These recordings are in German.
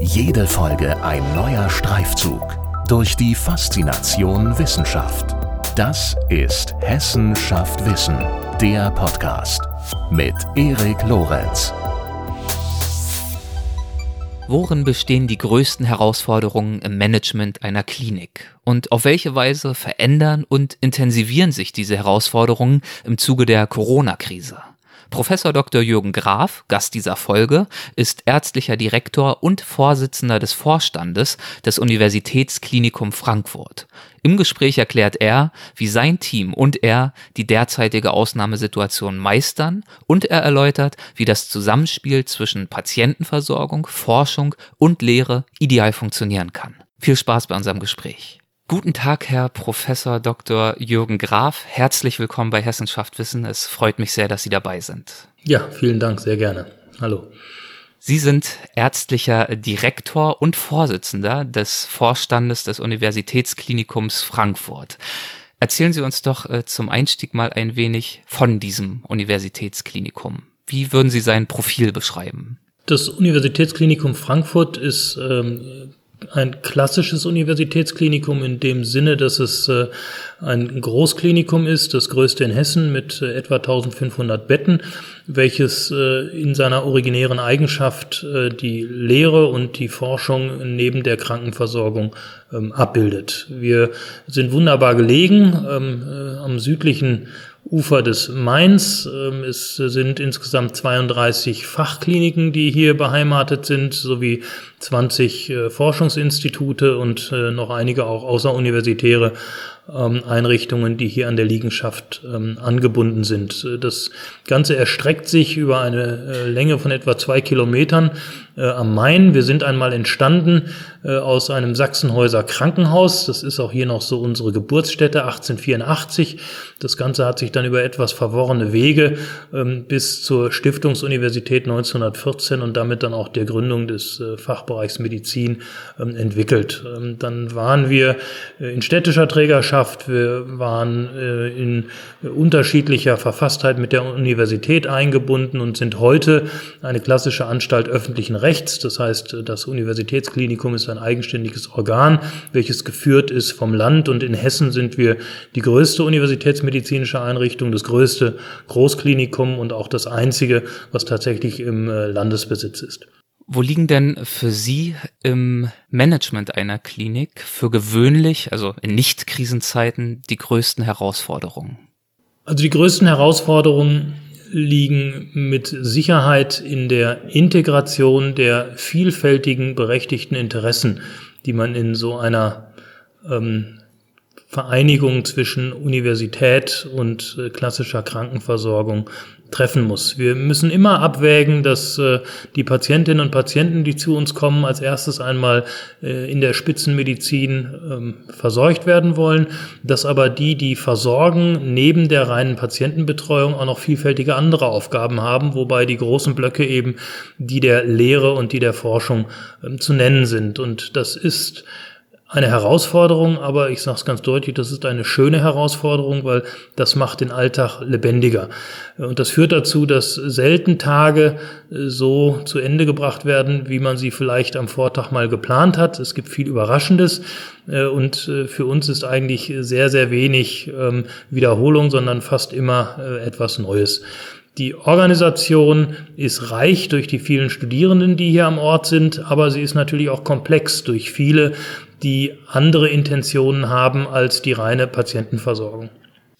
Jede Folge ein neuer Streifzug durch die Faszination Wissenschaft. Das ist Hessen schafft Wissen, der Podcast mit Erik Lorenz. Worin bestehen die größten Herausforderungen im Management einer Klinik? Und auf welche Weise verändern und intensivieren sich diese Herausforderungen im Zuge der Corona-Krise? Professor Dr. Jürgen Graf, Gast dieser Folge, ist ärztlicher Direktor und Vorsitzender des Vorstandes des Universitätsklinikum Frankfurt. Im Gespräch erklärt er, wie sein Team und er die derzeitige Ausnahmesituation meistern und er erläutert, wie das Zusammenspiel zwischen Patientenversorgung, Forschung und Lehre ideal funktionieren kann. Viel Spaß bei unserem Gespräch. Guten Tag, Herr Professor Dr. Jürgen Graf. Herzlich willkommen bei Hessenschaft Wissen. Es freut mich sehr, dass Sie dabei sind. Ja, vielen Dank, sehr gerne. Hallo. Sie sind ärztlicher Direktor und Vorsitzender des Vorstandes des Universitätsklinikums Frankfurt. Erzählen Sie uns doch äh, zum Einstieg mal ein wenig von diesem Universitätsklinikum. Wie würden Sie sein Profil beschreiben? Das Universitätsklinikum Frankfurt ist ähm, ein klassisches Universitätsklinikum in dem Sinne, dass es äh, ein Großklinikum ist, das größte in Hessen mit äh, etwa 1500 Betten, welches äh, in seiner originären Eigenschaft die Lehre und die Forschung neben der Krankenversorgung ähm, abbildet. Wir sind wunderbar gelegen ähm, am südlichen Ufer des Mains. Ähm, es sind insgesamt 32 Fachkliniken, die hier beheimatet sind, sowie 20 äh, Forschungsinstitute und äh, noch einige auch außeruniversitäre ähm, Einrichtungen, die hier an der Liegenschaft ähm, angebunden sind. Das Ganze erstreckt sich über eine äh, Länge von etwa zwei Kilometern äh, am Main. Wir sind einmal entstanden äh, aus einem Sachsenhäuser Krankenhaus. Das ist auch hier noch so unsere Geburtsstätte 1884. Das Ganze hat sich dann über etwas verworrene Wege ähm, bis zur Stiftungsuniversität 1914 und damit dann auch der Gründung des äh, Fachbereichs Medizin ähm, entwickelt. Ähm, dann waren wir äh, in städtischer Trägerschaft, wir waren äh, in unterschiedlicher Verfasstheit mit der Universität eingebunden und sind heute eine klassische Anstalt öffentlichen Rechts. Das heißt, das Universitätsklinikum ist ein eigenständiges Organ, welches geführt ist vom Land. Und in Hessen sind wir die größte universitätsmedizinische Einrichtung, das größte Großklinikum und auch das einzige, was tatsächlich im äh, Landesbesitz ist. Wo liegen denn für Sie im Management einer Klinik für gewöhnlich, also in Nicht-Krisenzeiten, die größten Herausforderungen? Also die größten Herausforderungen liegen mit Sicherheit in der Integration der vielfältigen berechtigten Interessen, die man in so einer ähm, Vereinigung zwischen Universität und äh, klassischer Krankenversorgung treffen muss. Wir müssen immer abwägen, dass äh, die Patientinnen und Patienten, die zu uns kommen, als erstes einmal äh, in der Spitzenmedizin ähm, versorgt werden wollen, dass aber die, die versorgen, neben der reinen Patientenbetreuung auch noch vielfältige andere Aufgaben haben, wobei die großen Blöcke eben die der Lehre und die der Forschung ähm, zu nennen sind. Und das ist eine Herausforderung, aber ich sage es ganz deutlich, das ist eine schöne Herausforderung, weil das macht den Alltag lebendiger. Und das führt dazu, dass selten Tage äh, so zu Ende gebracht werden, wie man sie vielleicht am Vortag mal geplant hat. Es gibt viel Überraschendes äh, und äh, für uns ist eigentlich sehr, sehr wenig ähm, Wiederholung, sondern fast immer etwas Neues. Die Organisation ist reich durch die vielen Studierenden, die hier am Ort sind, aber sie ist natürlich auch komplex durch viele die andere Intentionen haben als die reine Patientenversorgung.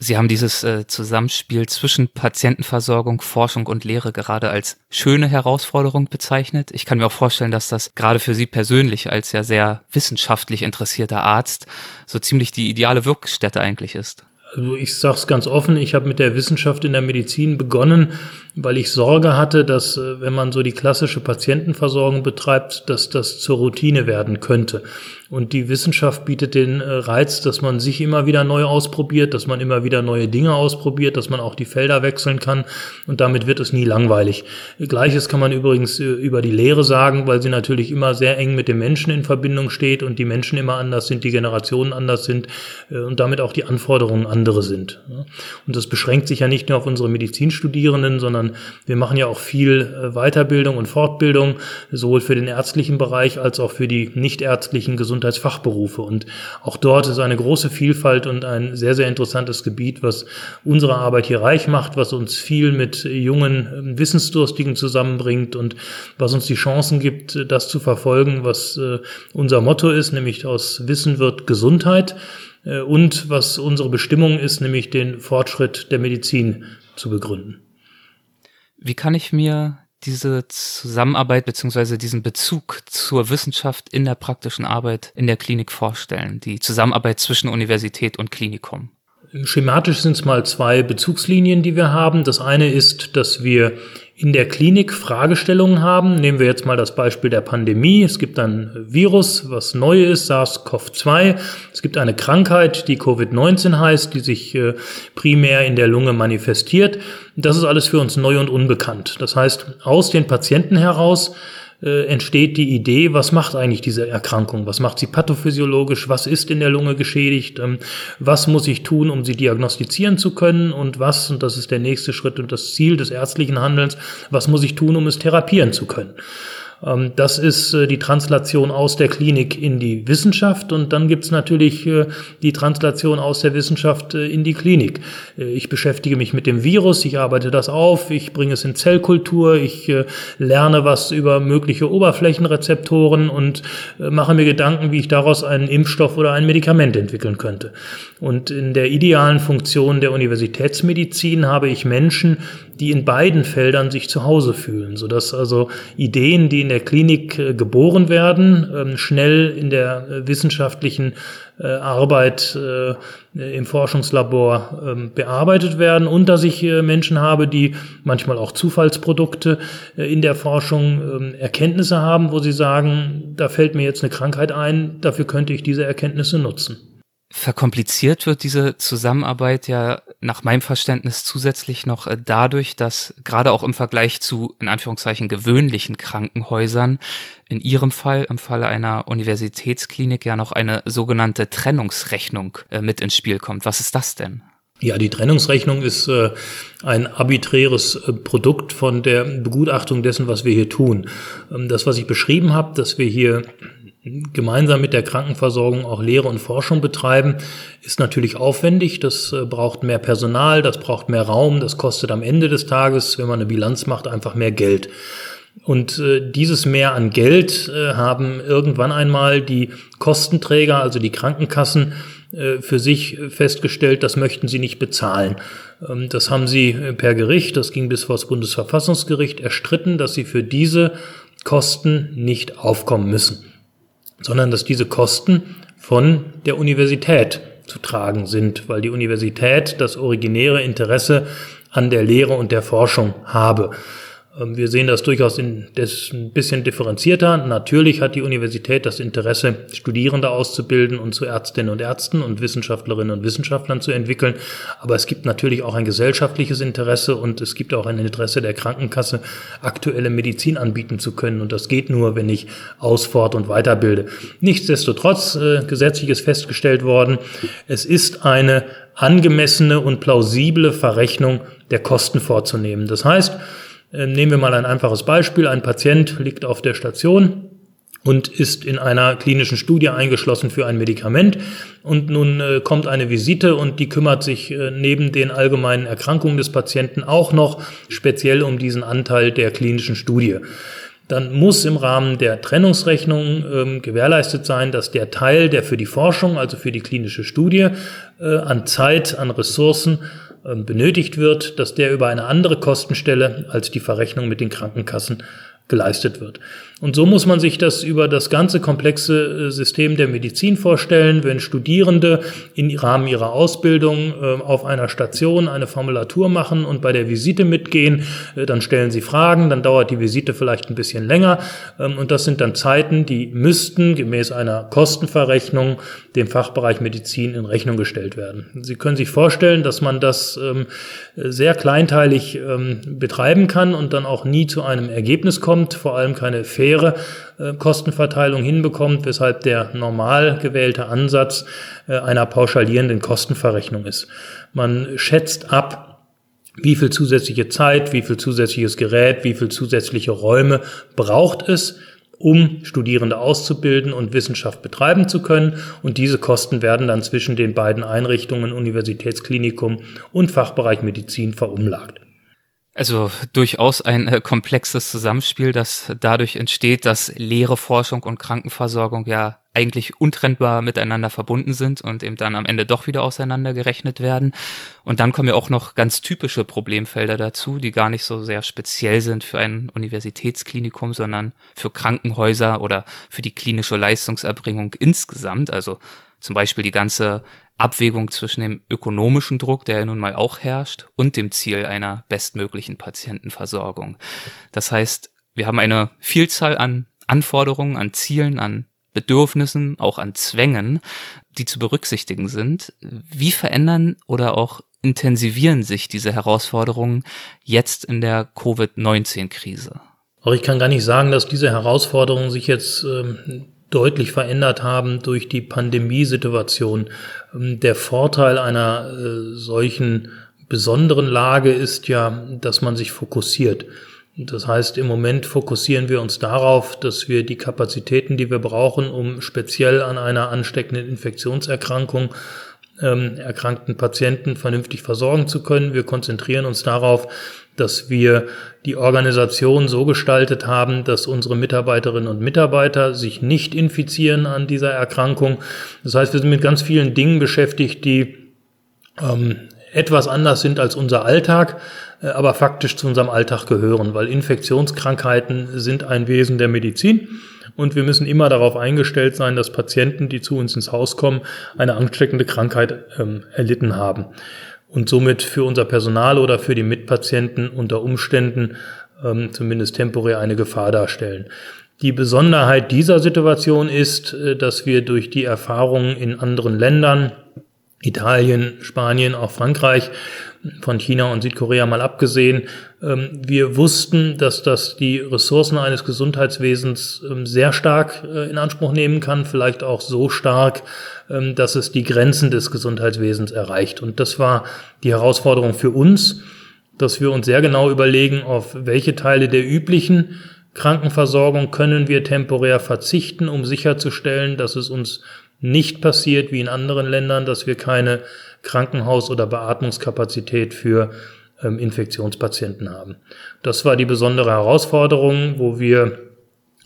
Sie haben dieses äh, Zusammenspiel zwischen Patientenversorgung, Forschung und Lehre gerade als schöne Herausforderung bezeichnet. Ich kann mir auch vorstellen, dass das gerade für Sie persönlich als ja sehr wissenschaftlich interessierter Arzt so ziemlich die ideale Wirkstätte eigentlich ist. Also ich sage es ganz offen, ich habe mit der Wissenschaft in der Medizin begonnen, weil ich Sorge hatte, dass äh, wenn man so die klassische Patientenversorgung betreibt, dass das zur Routine werden könnte. Und die Wissenschaft bietet den äh, Reiz, dass man sich immer wieder neu ausprobiert, dass man immer wieder neue Dinge ausprobiert, dass man auch die Felder wechseln kann und damit wird es nie langweilig. Gleiches kann man übrigens äh, über die Lehre sagen, weil sie natürlich immer sehr eng mit den Menschen in Verbindung steht und die Menschen immer anders sind, die Generationen anders sind und damit auch die Anforderungen andere sind. Und das beschränkt sich ja nicht nur auf unsere Medizinstudierenden, sondern wir machen ja auch viel äh, Weiterbildung und Fortbildung, sowohl für den ärztlichen Bereich als auch für die nichtärztlichen Gesundheitsfachberufe. Und auch dort ist eine große Vielfalt und ein sehr, sehr interessantes Gebiet, was unsere Arbeit hier reich macht, was uns viel mit jungen ähm, Wissensdurstigen zusammenbringt und was uns die Chancen gibt, das zu verfolgen, was äh, unser Motto ist, nämlich aus Wissen wird Gesundheit äh, und was unsere Bestimmung ist, nämlich den Fortschritt der Medizin zu begründen. Wie kann ich mir diese Zusammenarbeit beziehungsweise diesen Bezug zur Wissenschaft in der praktischen Arbeit in der Klinik vorstellen, die Zusammenarbeit zwischen Universität und Klinikum? Schematisch sind es mal zwei Bezugslinien, die wir haben. Das eine ist, dass wir in der Klinik Fragestellungen haben. Nehmen wir jetzt mal das Beispiel der Pandemie. Es gibt ein Virus, was neu ist, SARS-CoV-2. Es gibt eine Krankheit, die Covid-19 heißt, die sich äh, primär in der Lunge manifestiert. Das ist alles für uns neu und unbekannt. Das heißt, aus den Patienten heraus äh, entsteht die Idee, was macht eigentlich diese Erkrankung? Was macht sie pathophysiologisch? Was ist in der Lunge geschädigt? Ähm, was muss ich tun, um sie diagnostizieren zu können? Und was, und das ist der nächste Schritt und das Ziel des ärztlichen Handelns, was muss ich tun, um es therapieren zu können? Ähm, das ist äh, die Translation aus der Klinik in die Wissenschaft und dann gibt es natürlich äh, die Translation aus der Wissenschaft äh, in die Klinik. Ich beschäftige mich mit dem Virus, ich arbeite das auf, ich bringe es in Zellkultur, ich lerne was über mögliche Oberflächenrezeptoren und mache mir Gedanken, wie ich daraus einen Impfstoff oder ein Medikament entwickeln könnte. Und in der idealen Funktion der Universitätsmedizin habe ich Menschen, die in beiden Feldern sich zu Hause fühlen, sodass also Ideen, die in der Klinik äh, geboren werden, ähm, schnell in der äh, wissenschaftlichen äh, Arbeit im Forschungslabor ähm, bearbeitet werden und dass ich Menschen habe, die manchmal auch Zufallsprodukte in der Forschung ähm, Erkenntnisse haben, wo sie sagen, da fällt mir jetzt eine Krankheit ein, dafür könnte ich diese Erkenntnisse nutzen. Verkompliziert wird diese Zusammenarbeit ja nach meinem Verständnis zusätzlich noch äh, dadurch, dass gerade auch im Vergleich zu in Anführungszeichen gewöhnlichen Krankenhäusern in Ihrem Fall, im Falle einer Universitätsklinik ja noch eine sogenannte Trennungsrechnung äh, mit ins Spiel kommt. Was ist das denn? Ja, die Trennungsrechnung ist äh, ein arbiträres äh, Produkt von der Begutachtung dessen, was wir hier tun. Ähm, das, was ich beschrieben habe, dass wir hier gemeinsam mit der Krankenversorgung auch Lehre und Forschung betreiben, ist natürlich aufwendig. Das äh, braucht mehr Personal, das braucht mehr Raum, das kostet am Ende des Tages, wenn man eine Bilanz macht, einfach mehr Geld. Und äh, dieses Mehr an Geld äh, haben irgendwann einmal die Kostenträger, also die Krankenkassen, für sich festgestellt, das möchten sie nicht bezahlen. Ähm, das haben sie per Gericht, das ging bis vor das Bundesverfassungsgericht, erstritten, dass sie für diese Kosten nicht aufkommen müssen sondern dass diese Kosten von der Universität zu tragen sind, weil die Universität das originäre Interesse an der Lehre und der Forschung habe. Ähm, wir sehen das durchaus in, das ein bisschen differenzierter. Natürlich hat die Universität das Interesse, Studierende auszubilden und zu Ärztinnen und Ärzten und Wissenschaftlerinnen und Wissenschaftlern zu entwickeln. Aber es gibt natürlich auch ein gesellschaftliches Interesse und es gibt auch ein Interesse der Krankenkasse, aktuelle Medizin anbieten zu können. Und das geht nur, wenn ich ausfort- und weiterbilde. Nichtsdestotrotz, äh, gesetzlich ist festgestellt worden, es ist eine angemessene und plausible Verrechnung der Kosten vorzunehmen. Das heißt, nehmen wir mal ein einfaches Beispiel. Ein Patient liegt auf der Station und ist in einer klinischen Studie eingeschlossen für ein Medikament. Und nun äh, kommt eine Visite und die kümmert sich äh, neben den allgemeinen Erkrankungen des Patienten auch noch speziell um diesen Anteil der klinischen Studie. Dann muss im Rahmen der Trennungsrechnung ähm, gewährleistet sein, dass der Teil, der für die Forschung, also für die klinische Studie, äh, an Zeit, an Ressourcen ähm, benötigt wird, dass der über eine andere Kostenstelle als die Verrechnung mit den Krankenkassen geleistet wird. Und so muss man sich das über das ganze komplexe äh, System der Medizin vorstellen, wenn Studierende im Rahmen ihrer Ausbildung äh, auf einer Station eine Formulatur machen und bei der Visite mitgehen, äh, dann stellen sie Fragen, dann dauert die Visite vielleicht ein bisschen länger ähm, und das sind dann Zeiten, die müssten gemäß einer Kostenverrechnung dem Fachbereich Medizin in Rechnung gestellt werden. Sie können sich vorstellen, dass man das ähm, sehr kleinteilig ähm, betreiben kann und dann auch nie zu einem Ergebnis kommt vor allem keine faire äh, Kostenverteilung hinbekommt, weshalb der normal gewählte Ansatz äh, einer pauschalierenden Kostenverrechnung ist. Man schätzt ab, wie viel zusätzliche Zeit, wie viel zusätzliches Gerät, wie viel zusätzliche Räume braucht es, um Studierende auszubilden und Wissenschaft betreiben zu können. Und diese Kosten werden dann zwischen den beiden Einrichtungen, Universitätsklinikum und Fachbereich Medizin, verumlagt. Also durchaus ein äh, komplexes Zusammenspiel, das dadurch entsteht, dass Lehre, Forschung und Krankenversorgung ja eigentlich untrennbar miteinander verbunden sind und eben dann am Ende doch wieder auseinandergerechnet werden. Und dann kommen ja auch noch ganz typische Problemfelder dazu, die gar nicht so sehr speziell sind für ein Universitätsklinikum, sondern für Krankenhäuser oder für die klinische Leistungserbringung insgesamt. Also zum Beispiel die ganze Abwägung zwischen dem ökonomischen Druck, der nun mal auch herrscht, und dem Ziel einer bestmöglichen Patientenversorgung. Das heißt, wir haben eine Vielzahl an Anforderungen, an Zielen, an Bedürfnissen, auch an Zwängen, die zu berücksichtigen sind. Wie verändern oder auch intensivieren sich diese Herausforderungen jetzt in der Covid-19-Krise? Auch ich kann gar nicht sagen, dass diese Herausforderungen sich jetzt ähm, deutlich verändert haben durch die Pandemiesituation. Ähm, der Vorteil einer äh, solchen besonderen Lage ist ja, dass man sich fokussiert. Das heißt, im Moment fokussieren wir uns darauf, dass wir die Kapazitäten, die wir brauchen, um speziell an einer ansteckenden Infektionserkrankung ähm, erkrankten Patienten vernünftig versorgen zu können. Wir konzentrieren uns darauf, dass wir die Organisation so gestaltet haben, dass unsere Mitarbeiterinnen und Mitarbeiter sich nicht infizieren an dieser Erkrankung. Das heißt, wir sind mit ganz vielen Dingen beschäftigt, die ähm, etwas anders sind als unser Alltag, äh, aber faktisch zu unserem Alltag gehören, weil Infektionskrankheiten sind ein Wesen der Medizin und wir müssen immer darauf eingestellt sein, dass Patienten, die zu uns ins Haus kommen, eine ansteckende Krankheit ähm, erlitten haben und somit für unser Personal oder für die Mitpatienten unter Umständen ähm, zumindest temporär eine Gefahr darstellen. Die Besonderheit dieser Situation ist, äh, dass wir durch die Erfahrungen in anderen Ländern, Italien, Spanien, auch Frankreich, von China und Südkorea mal abgesehen, ähm, wir wussten, dass das die Ressourcen eines Gesundheitswesens ähm, sehr stark äh, in Anspruch nehmen kann, vielleicht auch so stark, ähm, dass es die Grenzen des Gesundheitswesens erreicht. Und das war die Herausforderung für uns, dass wir uns sehr genau überlegen, auf welche Teile der üblichen Krankenversorgung können wir temporär verzichten, um sicherzustellen, dass es uns nicht passiert wie in anderen Ländern, dass wir keine Krankenhaus- oder Beatmungskapazität für ähm, Infektionspatienten haben. Das war die besondere Herausforderung, wo wir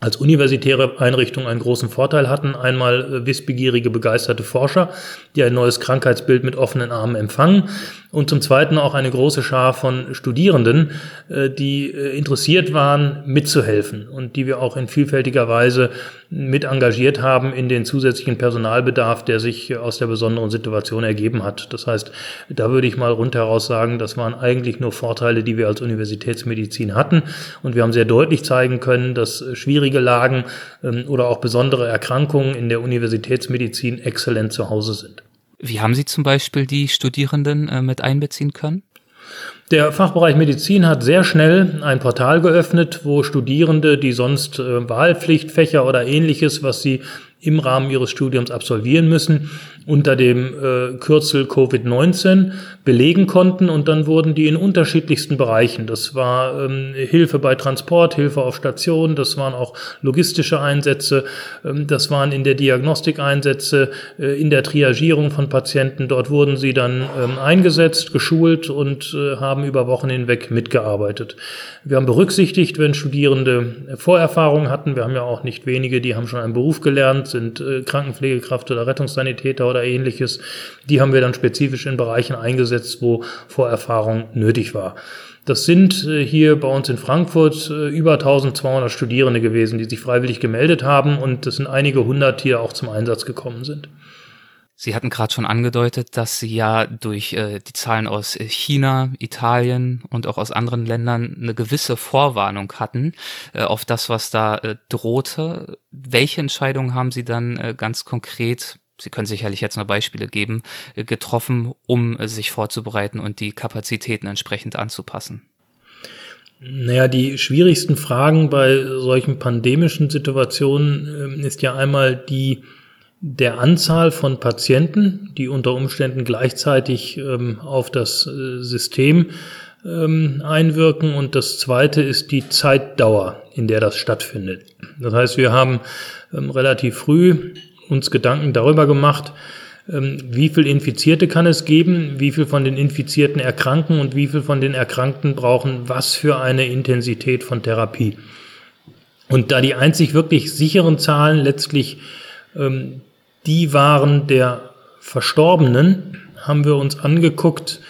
als universitäre Einrichtung einen großen Vorteil hatten. Einmal äh, wissbegierige, begeisterte Forscher, die ein neues Krankheitsbild mit offenen Armen empfangen. Und zum Zweiten auch eine große Schar von Studierenden, äh, die äh, interessiert waren, mitzuhelfen und die wir auch in vielfältiger Weise mit engagiert haben in den zusätzlichen Personalbedarf, der sich aus der besonderen Situation ergeben hat. Das heißt, da würde ich mal rundheraus sagen, das waren eigentlich nur Vorteile, die wir als Universitätsmedizin hatten. Und wir haben sehr deutlich zeigen können, dass schwierige Lagen ähm, oder auch besondere Erkrankungen in der Universitätsmedizin exzellent zu Hause sind. Wie haben Sie zum Beispiel die Studierenden äh, mit einbeziehen können? Der Fachbereich Medizin hat sehr schnell ein Portal geöffnet, wo Studierende, die sonst äh, Wahlpflichtfächer oder ähnliches, was sie im Rahmen ihres Studiums absolvieren müssen, unter dem äh, Kürzel Covid-19 belegen konnten und dann wurden die in unterschiedlichsten Bereichen. Das war ähm, Hilfe bei Transport, Hilfe auf Station, das waren auch logistische Einsätze, ähm, das waren in der Diagnostik Einsätze, äh, in der Triagierung von Patienten. Dort wurden sie dann ähm, eingesetzt, geschult und äh, haben über Wochen hinweg mitgearbeitet. Wir haben berücksichtigt, wenn Studierende Vorerfahrungen hatten, wir haben ja auch nicht wenige, die haben schon einen Beruf gelernt, sind äh, Krankenpflegekraft oder Rettungssanitäter oder ähnliches. Die haben wir dann spezifisch in Bereichen eingesetzt, wo Vorerfahrung nötig war. Das sind äh, hier bei uns in Frankfurt äh, über 1200 Studierende gewesen, die sich freiwillig gemeldet haben und es sind einige hundert, die auch zum Einsatz gekommen sind. Sie hatten gerade schon angedeutet, dass Sie ja durch äh, die Zahlen aus China, Italien und auch aus anderen Ländern eine gewisse Vorwarnung hatten auf das, was da drohte. Welche Entscheidungen haben Sie dann ganz konkret Sie können sicherlich jetzt noch Beispiele geben, äh, getroffen, um äh, sich vorzubereiten und die Kapazitäten entsprechend anzupassen? Naja, die schwierigsten Fragen bei solchen pandemischen Situationen äh, ist ja einmal die der Anzahl von Patienten, die unter Umständen gleichzeitig ähm, auf das äh, System ähm, einwirken. Und das zweite ist die Zeitdauer, in der das stattfindet. Das heißt, wir haben ähm, relativ früh uns Gedanken darüber gemacht, ähm, wie viel Infizierte kann es geben, wie viel von den Infizierten erkranken und wie viel von den Erkrankten brauchen was für eine Intensität von Therapie. Und da die einzig wirklich sicheren Zahlen letztlich ähm, die waren der Verstorbenen, haben wir uns angeguckt,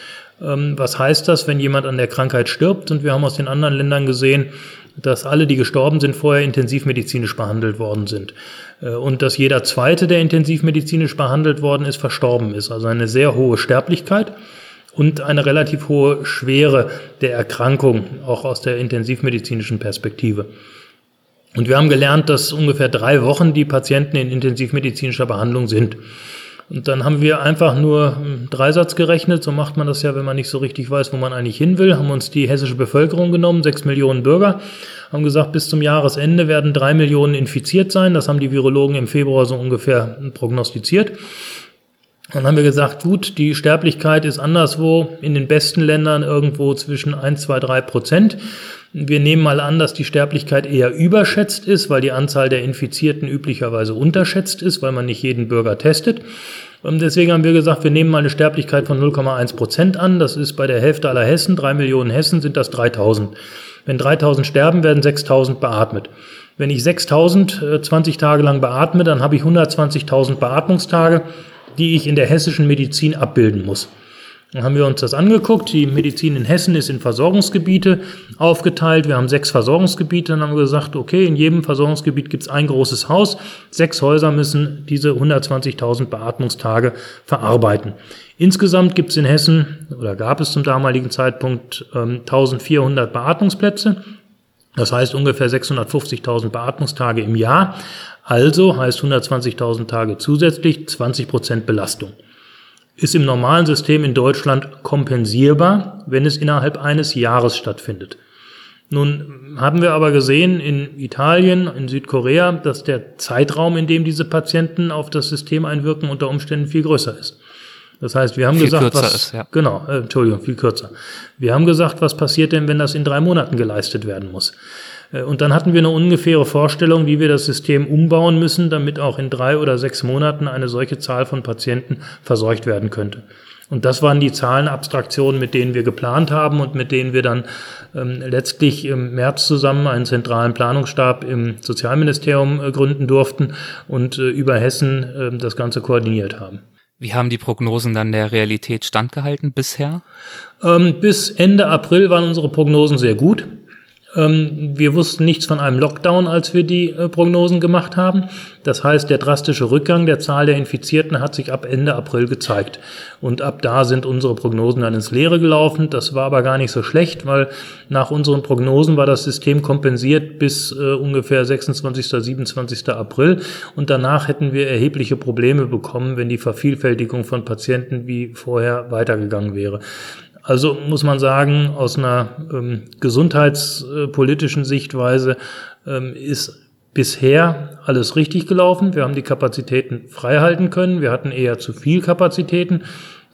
ähm, was heißt das, wenn jemand an der Krankheit stirbt. Und wir haben aus den anderen Ländern gesehen, dass alle, die gestorben sind, vorher intensivmedizinisch behandelt worden sind. Äh, und dass jeder zweite, der intensivmedizinisch behandelt worden ist, verstorben ist. Also eine sehr hohe Sterblichkeit und eine relativ hohe Schwere der Erkrankung, auch aus der intensivmedizinischen Perspektive. Und wir haben gelernt, dass ungefähr drei Wochen die Patienten in intensivmedizinischer Behandlung sind. Und dann haben wir einfach nur einen Dreisatz gerechnet, so macht man das ja, wenn man nicht so richtig weiß, wo man eigentlich hin will, haben uns die hessische Bevölkerung genommen, sechs Millionen Bürger, haben gesagt, bis zum Jahresende werden drei Millionen infiziert sein. Das haben die Virologen im Februar so ungefähr prognostiziert. Dann haben wir gesagt, gut, die Sterblichkeit ist anderswo in den besten Ländern irgendwo zwischen 1, 2, 3 Prozent. Wir nehmen mal an, dass die Sterblichkeit eher überschätzt ist, weil die Anzahl der Infizierten üblicherweise unterschätzt ist, weil man nicht jeden Bürger testet. Und deswegen haben wir gesagt, wir nehmen mal eine Sterblichkeit von 0,1 Prozent an. Das ist bei der Hälfte aller Hessen, drei Millionen Hessen, sind das 3000. Wenn 3000 sterben, werden 6000 beatmet. Wenn ich 6000 20 äh, Tage lang beatme, dann habe ich 120.000 Beatmungstage, die ich in der hessischen Medizin abbilden muss. Dann haben wir uns das angeguckt. Die Medizin in Hessen ist in Versorgungsgebiete aufgeteilt. Wir haben sechs Versorgungsgebiete. Dann haben gesagt, okay, in jedem Versorgungsgebiet gibt es ein großes Haus. Sechs Häuser müssen diese 120.000 Beatmungstage verarbeiten. Insgesamt gibt es in Hessen oder gab es zum damaligen Zeitpunkt ähm, 1400 Beatmungsplätze. Das heißt ungefähr 650.000 Beatmungstage im Jahr. Also heißt 120.000 Tage zusätzlich 20 Prozent Belastung ist im normalen System in Deutschland kompensierbar, wenn es innerhalb eines Jahres stattfindet. Nun haben wir aber gesehen in Italien, in Südkorea, dass der Zeitraum, in dem diese Patienten auf das System einwirken, unter Umständen viel größer ist. Das heißt, wir haben viel gesagt, was, ist, ja. genau, äh, Entschuldigung, viel kürzer. Wir haben gesagt, was passiert denn, wenn das in drei Monaten geleistet werden muss? Äh, und dann hatten wir eine ungefähre Vorstellung, wie wir das System umbauen müssen, damit auch in drei oder sechs Monaten eine solche Zahl von Patienten versorgt werden könnte. Und das waren die Zahlenabstraktionen, mit denen wir geplant haben und mit denen wir dann ähm, letztlich im März zusammen einen zentralen Planungsstab im Sozialministerium äh, gründen durften und äh, über Hessen äh, das Ganze koordiniert haben. Wie haben die Prognosen dann der Realität standgehalten bisher? Ähm, bis Ende April waren unsere Prognosen sehr gut. Ähm, wir wussten nichts von einem Lockdown, als wir die äh, Prognosen gemacht haben. Das heißt, der drastische Rückgang der Zahl der Infizierten hat sich ab Ende April gezeigt. Und ab da sind unsere Prognosen dann ins Leere gelaufen. Das war aber gar nicht so schlecht, weil nach unseren Prognosen war das System kompensiert bis äh, ungefähr 26. 27. April. Und danach hätten wir erhebliche Probleme bekommen, wenn die Vervielfältigung von Patienten wie vorher weitergegangen wäre. Also muss man sagen, aus einer ähm, gesundheitspolitischen Sichtweise ähm, ist bisher alles richtig gelaufen. Wir haben die Kapazitäten frei halten können. Wir hatten eher zu viel Kapazitäten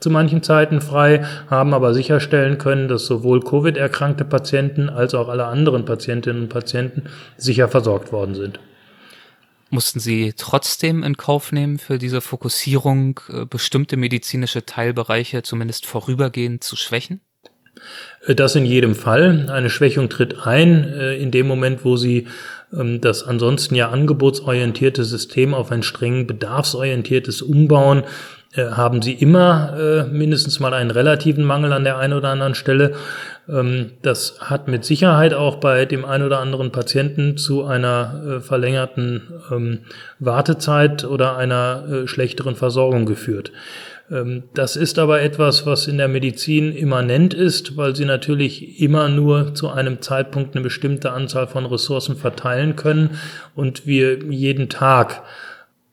zu manchen Zeiten frei, haben aber sicherstellen können, dass sowohl Covid-erkrankte Patienten als auch alle anderen Patientinnen und Patienten sicher versorgt worden sind. Mussten Sie trotzdem in Kauf nehmen, für diese Fokussierung äh, bestimmte medizinische Teilbereiche zumindest vorübergehend zu schwächen? Äh, das in jedem Fall. Eine Schwächung tritt ein äh, in dem Moment, wo Sie ähm, das ansonsten ja angebotsorientierte System auf ein streng bedarfsorientiertes umbauen haben sie immer mindestens mal einen relativen Mangel an der einen oder anderen Stelle. Ähm, das hat mit Sicherheit auch bei dem einen oder anderen Patienten zu einer äh, verlängerten ähm, Wartezeit oder einer äh, schlechteren Versorgung geführt. Ähm, das ist aber etwas, was in der Medizin immanent ist, weil sie natürlich immer nur zu einem Zeitpunkt eine bestimmte Anzahl von Ressourcen verteilen können und wir jeden Tag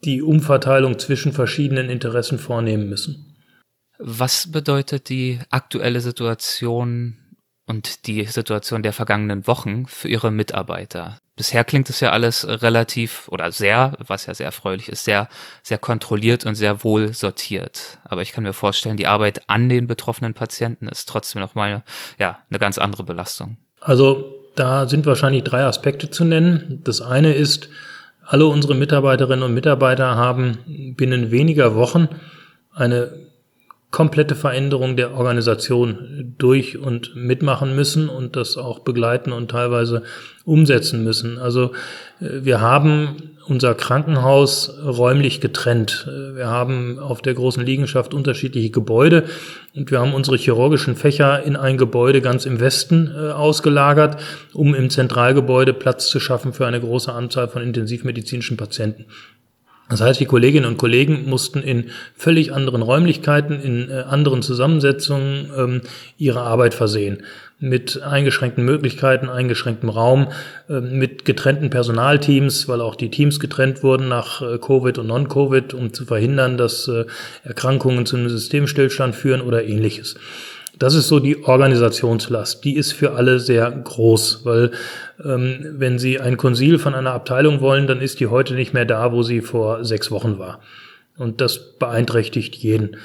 die Umverteilung zwischen verschiedenen Interessen vornehmen müssen. Was bedeutet die aktuelle Situation und die Situation der vergangenen Wochen für Ihre Mitarbeiter. Bisher klingt es ja alles relativ oder sehr, was ja sehr erfreulich ist, sehr, sehr kontrolliert und sehr wohl sortiert. Aber ich kann mir vorstellen, die Arbeit an den betroffenen Patienten ist trotzdem nochmal, ja, eine ganz andere Belastung. Also, da sind wahrscheinlich drei Aspekte zu nennen. Das eine ist, alle unsere Mitarbeiterinnen und Mitarbeiter haben binnen weniger Wochen eine komplette Veränderung der Organisation durch und mitmachen müssen und das auch begleiten und teilweise umsetzen müssen. Also äh, wir haben unser Krankenhaus räumlich getrennt. Äh, wir haben auf der großen Liegenschaft unterschiedliche Gebäude und wir haben unsere chirurgischen Fächer in ein Gebäude ganz im Westen äh, ausgelagert, um im Zentralgebäude Platz zu schaffen für eine große Anzahl von intensivmedizinischen Patienten. Das heißt, die Kolleginnen und Kollegen mussten in völlig anderen Räumlichkeiten, in äh, anderen Zusammensetzungen ähm, ihre Arbeit versehen. Mit eingeschränkten Möglichkeiten, eingeschränktem Raum, äh, mit getrennten Personalteams, weil auch die Teams getrennt wurden nach äh, Covid und Non-Covid, um zu verhindern, dass äh, Erkrankungen zu einem Systemstillstand führen oder ähnliches. Das ist so die Organisationslast. Die ist für alle sehr groß, weil ähm, wenn Sie ein Konsil von einer Abteilung wollen, dann ist die heute nicht mehr da, wo sie vor sechs Wochen war. Und das beeinträchtigt jeden.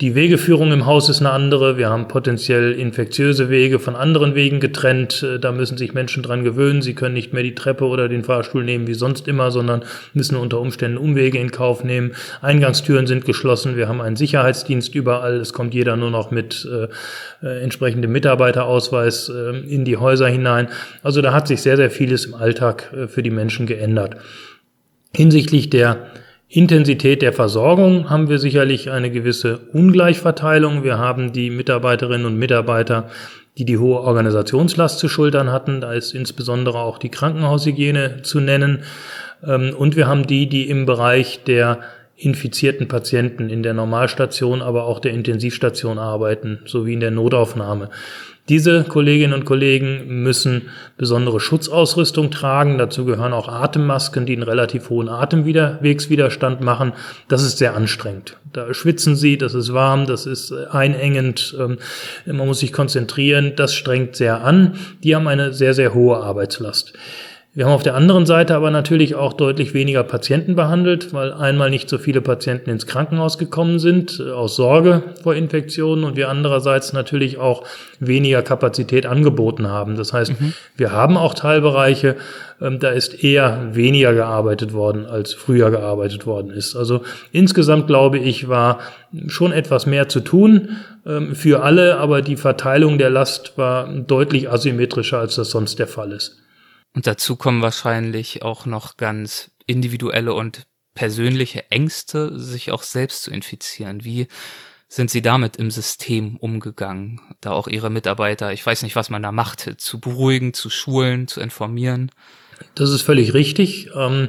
Die Wegeführung im Haus ist eine andere. Wir haben potenziell infektiöse Wege von anderen Wegen getrennt. Äh, da müssen sich Menschen dran gewöhnen. Sie können nicht mehr die Treppe oder den Fahrstuhl nehmen wie sonst immer, sondern müssen unter Umständen Umwege in Kauf nehmen. Eingangstüren sind geschlossen. Wir haben einen Sicherheitsdienst überall. Es kommt jeder nur noch mit äh, äh, entsprechendem Mitarbeiterausweis äh, in die Häuser hinein. Also da hat sich sehr, sehr vieles im Alltag äh, für die Menschen geändert. Hinsichtlich der Intensität der Versorgung haben wir sicherlich eine gewisse Ungleichverteilung. Wir haben die Mitarbeiterinnen und Mitarbeiter, die die hohe Organisationslast zu schultern hatten. Da ist insbesondere auch die Krankenhaushygiene zu nennen. Ähm, und wir haben die, die im Bereich der infizierten Patienten in der Normalstation, aber auch der Intensivstation arbeiten, sowie in der Notaufnahme. Diese Kolleginnen und Kollegen müssen besondere Schutzausrüstung tragen. Dazu gehören auch Atemmasken, die einen relativ hohen Atemwegswiderstand machen. Das ist sehr anstrengend. Da schwitzen sie, das ist warm, das ist einengend, ähm, man muss sich konzentrieren, das strengt sehr an. Die haben eine sehr, sehr hohe Arbeitslast. Wir haben auf der anderen Seite aber natürlich auch deutlich weniger Patienten behandelt, weil einmal nicht so viele Patienten ins Krankenhaus gekommen sind, äh, aus Sorge vor Infektionen und wir andererseits natürlich auch weniger Kapazität angeboten haben. Das heißt, mhm. wir haben auch Teilbereiche, ähm, da ist eher weniger gearbeitet worden, als früher gearbeitet worden ist. Also insgesamt glaube ich, war schon etwas mehr zu tun ähm, für alle, aber die Verteilung der Last war deutlich asymmetrischer, als das sonst der Fall ist. Und dazu kommen wahrscheinlich auch noch ganz individuelle und persönliche Ängste, sich auch selbst zu infizieren. Wie sind Sie damit im System umgegangen? Da auch Ihre Mitarbeiter, ich weiß nicht, was man da macht, zu beruhigen, zu schulen, zu informieren? Das ist völlig richtig. Ähm,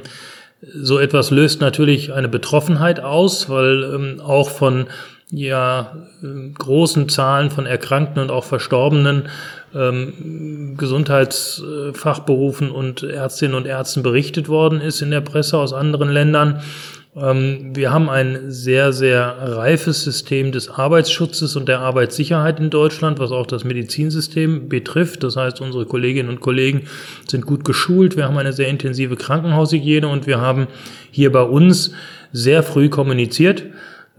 so etwas löst natürlich eine Betroffenheit aus, weil ähm, auch von ja, äh, großen Zahlen von Erkrankten und auch Verstorbenen ähm, Gesundheitsfachberufen und Ärztinnen und Ärzten berichtet worden ist in der Presse aus anderen Ländern. Ähm, wir haben ein sehr, sehr reifes System des Arbeitsschutzes und der Arbeitssicherheit in Deutschland, was auch das Medizinsystem betrifft. Das heißt, unsere Kolleginnen und Kollegen sind gut geschult. Wir haben eine sehr intensive Krankenhaushygiene und wir haben hier bei uns sehr früh kommuniziert,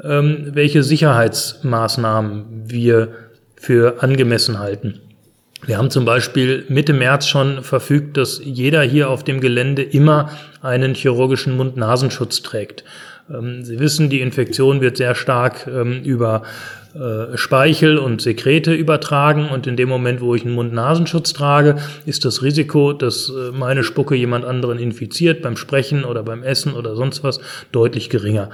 ähm, welche Sicherheitsmaßnahmen wir für angemessen halten. Wir haben zum Beispiel Mitte März schon verfügt, dass jeder hier auf dem Gelände immer einen chirurgischen Mund-Nasenschutz trägt. Ähm, Sie wissen, die Infektion wird sehr stark ähm, über äh, Speichel und Sekrete übertragen und in dem Moment, wo ich einen Mund-Nasenschutz trage, ist das Risiko, dass äh, meine Spucke jemand anderen infiziert beim Sprechen oder beim Essen oder sonst was deutlich geringer.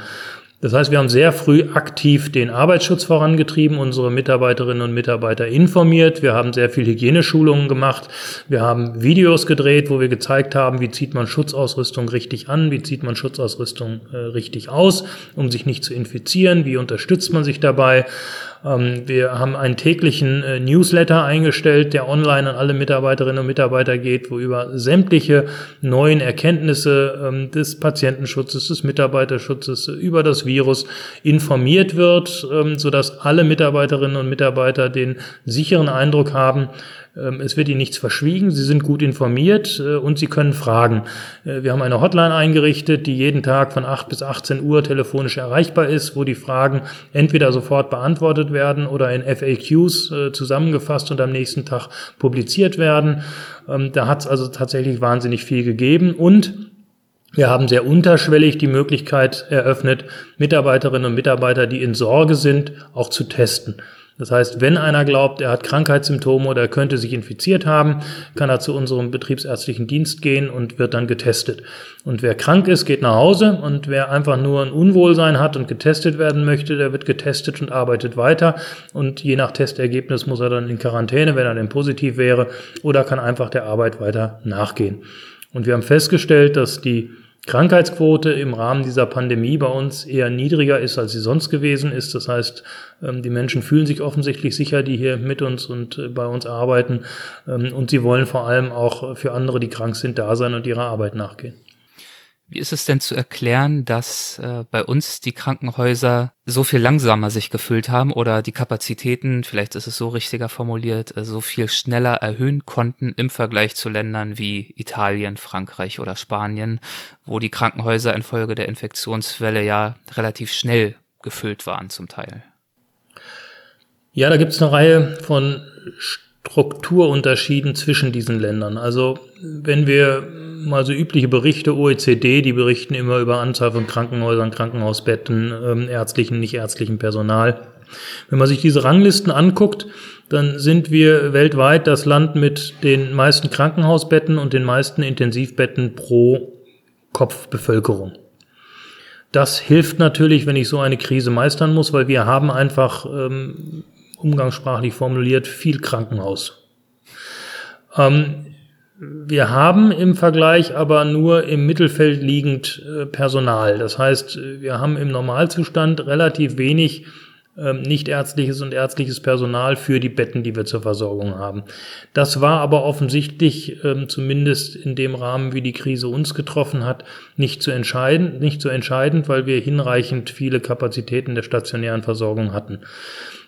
Das heißt, wir haben sehr früh aktiv den Arbeitsschutz vorangetrieben, unsere Mitarbeiterinnen und Mitarbeiter informiert. Wir haben sehr viel Hygieneschulungen gemacht. Wir haben Videos gedreht, wo wir gezeigt haben, wie zieht man Schutzausrüstung richtig an, wie zieht man Schutzausrüstung äh, richtig aus, um sich nicht zu infizieren, wie unterstützt man sich dabei. Ähm, wir haben einen täglichen äh, Newsletter eingestellt, der online an alle Mitarbeiterinnen und Mitarbeiter geht, wo über sämtliche neuen Erkenntnisse ähm, des Patientenschutzes, des Mitarbeiterschutzes, über das Virus informiert wird, ähm, sodass alle Mitarbeiterinnen und Mitarbeiter den sicheren Eindruck haben, es wird Ihnen nichts verschwiegen, Sie sind gut informiert äh, und Sie können fragen. Äh, wir haben eine Hotline eingerichtet, die jeden Tag von 8 bis 18 Uhr telefonisch erreichbar ist, wo die Fragen entweder sofort beantwortet werden oder in FAQs äh, zusammengefasst und am nächsten Tag publiziert werden. Ähm, da hat es also tatsächlich wahnsinnig viel gegeben und wir haben sehr unterschwellig die Möglichkeit eröffnet, Mitarbeiterinnen und Mitarbeiter, die in Sorge sind, auch zu testen. Das heißt, wenn einer glaubt, er hat Krankheitssymptome oder er könnte sich infiziert haben, kann er zu unserem betriebsärztlichen Dienst gehen und wird dann getestet. Und wer krank ist, geht nach Hause und wer einfach nur ein Unwohlsein hat und getestet werden möchte, der wird getestet und arbeitet weiter. Und je nach Testergebnis muss er dann in Quarantäne, wenn er denn positiv wäre, oder kann einfach der Arbeit weiter nachgehen. Und wir haben festgestellt, dass die Krankheitsquote im Rahmen dieser Pandemie bei uns eher niedriger ist, als sie sonst gewesen ist. Das heißt, ähm, die Menschen fühlen sich offensichtlich sicher, die hier mit uns und äh, bei uns arbeiten. Ähm, und sie wollen vor allem auch für andere, die krank sind, da sein und ihrer Arbeit nachgehen. Wie ist es denn zu erklären, dass äh, bei uns die Krankenhäuser so viel langsamer sich gefüllt haben oder die Kapazitäten, vielleicht ist es so richtiger formuliert, äh, so viel schneller erhöhen konnten im Vergleich zu Ländern wie Italien, Frankreich oder Spanien, wo die Krankenhäuser infolge der Infektionswelle ja relativ schnell gefüllt waren zum Teil? Ja, da gibt es eine Reihe von Strukturunterschieden zwischen diesen Ländern. Also wenn wir mal so übliche Berichte, OECD, die berichten immer über Anzahl von Krankenhäusern, Krankenhausbetten, ähm, ärztlichen, nicht ärztlichen Personal. Wenn man sich diese Ranglisten anguckt, dann sind wir weltweit das Land mit den meisten Krankenhausbetten und den meisten Intensivbetten pro Kopfbevölkerung. Das hilft natürlich, wenn ich so eine Krise meistern muss, weil wir haben einfach ähm, umgangssprachlich formuliert viel Krankenhaus. Ähm, wir haben im Vergleich aber nur im Mittelfeld liegend äh, Personal. Das heißt, wir haben im Normalzustand relativ wenig ähm, nicht ärztliches und ärztliches Personal für die Betten, die wir zur Versorgung haben. Das war aber offensichtlich, ähm, zumindest in dem Rahmen, wie die Krise uns getroffen hat, nicht zu entscheiden, nicht so entscheidend, weil wir hinreichend viele Kapazitäten der stationären Versorgung hatten.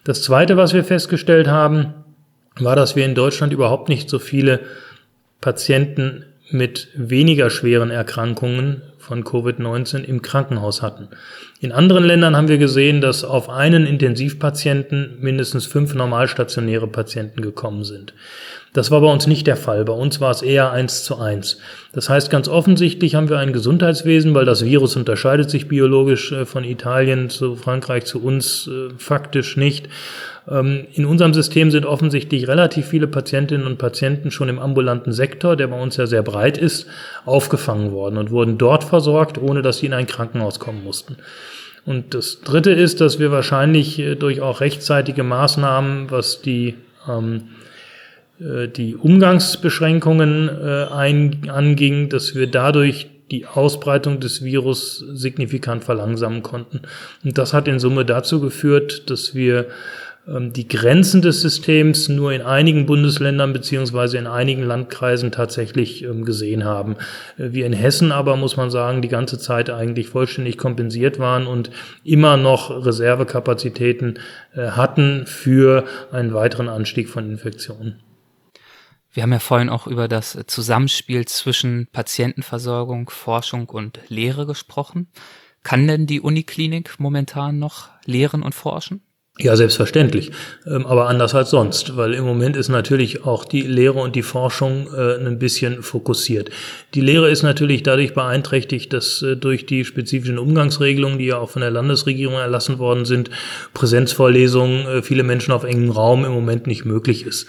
Das zweite, was wir festgestellt haben, war, dass wir in Deutschland überhaupt nicht so viele Patienten mit weniger schweren Erkrankungen von Covid-19 im Krankenhaus hatten. In anderen Ländern haben wir gesehen, dass auf einen Intensivpatienten mindestens fünf normalstationäre Patienten gekommen sind. Das war bei uns nicht der Fall. Bei uns war es eher eins zu eins. Das heißt, ganz offensichtlich haben wir ein Gesundheitswesen, weil das Virus unterscheidet sich biologisch äh, von Italien zu Frankreich zu uns äh, faktisch nicht. Ähm, in unserem System sind offensichtlich relativ viele Patientinnen und Patienten schon im ambulanten Sektor, der bei uns ja sehr breit ist, aufgefangen worden und wurden dort versorgt, ohne dass sie in ein Krankenhaus kommen mussten. Und das Dritte ist, dass wir wahrscheinlich äh, durch auch rechtzeitige Maßnahmen, was die ähm, äh, die Umgangsbeschränkungen äh, ein, anging, dass wir dadurch die Ausbreitung des Virus signifikant verlangsamen konnten. Und das hat in Summe dazu geführt, dass wir die Grenzen des Systems nur in einigen Bundesländern beziehungsweise in einigen Landkreisen tatsächlich ähm, gesehen haben. Äh, wir in Hessen aber, muss man sagen, die ganze Zeit eigentlich vollständig kompensiert waren und immer noch Reservekapazitäten äh, hatten für einen weiteren Anstieg von Infektionen. Wir haben ja vorhin auch über das Zusammenspiel zwischen Patientenversorgung, Forschung und Lehre gesprochen. Kann denn die Uniklinik momentan noch lehren und forschen? Ja, selbstverständlich, ähm, aber anders als sonst, weil im Moment ist natürlich auch die Lehre und die Forschung äh, ein bisschen fokussiert. Die Lehre ist natürlich dadurch beeinträchtigt, dass äh, durch die spezifischen Umgangsregelungen, die ja auch von der Landesregierung erlassen worden sind, Präsenzvorlesungen äh, viele Menschen auf engem Raum im Moment nicht möglich ist.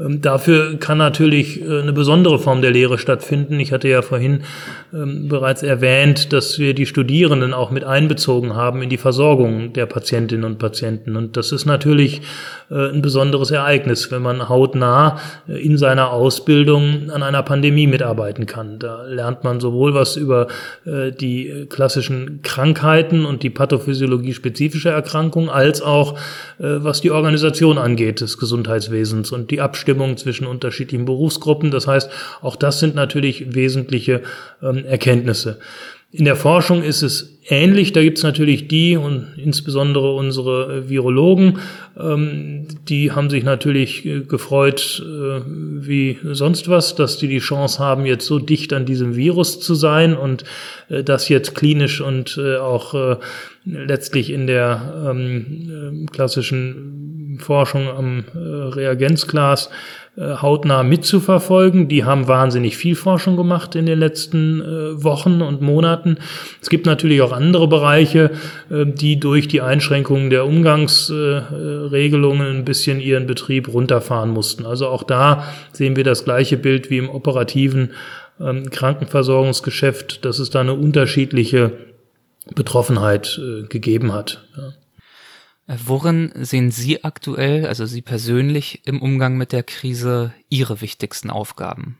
Ähm, dafür kann natürlich eine besondere Form der Lehre stattfinden. Ich hatte ja vorhin ähm, bereits erwähnt, dass wir die Studierenden auch mit einbezogen haben in die Versorgung der Patientinnen und Patienten. Und Und das ist natürlich äh, ein besonderes Ereignis, wenn man hautnah äh, in seiner Ausbildung an einer Pandemie mitarbeiten kann. Da lernt man sowohl was über äh, die klassischen Krankheiten und die Pathophysiologie spezifischer Erkrankungen, als auch was die Organisation angeht des Gesundheitswesens und die Abstimmung zwischen unterschiedlichen Berufsgruppen. Das heißt, auch das sind natürlich wesentliche ähm, Erkenntnisse. In der Forschung ist es ähnlich. Da gibt es natürlich die und insbesondere unsere Virologen, ähm, die haben sich natürlich äh, gefreut äh, wie sonst was, dass die die Chance haben, jetzt so dicht an diesem Virus zu sein und äh, das jetzt klinisch und äh, auch äh, letztlich in der ähm, äh, klassischen Forschung am Reagenzglas äh, hautnah mitzuverfolgen. Die haben wahnsinnig viel Forschung gemacht in den letzten äh, Wochen und Monaten. Es gibt natürlich auch andere Bereiche, äh, die durch die Einschränkungen der Umgangsregelungen ein bisschen ihren Betrieb runterfahren mussten. Also auch da sehen wir das gleiche Bild wie im operativen ähm, Krankenversorgungsgeschäft, dass es da eine unterschiedliche Betroffenheit gegeben hat. Ja. Äh, worin sehen Sie aktuell, also Sie persönlich im Umgang mit der Krise, Ihre wichtigsten Aufgaben?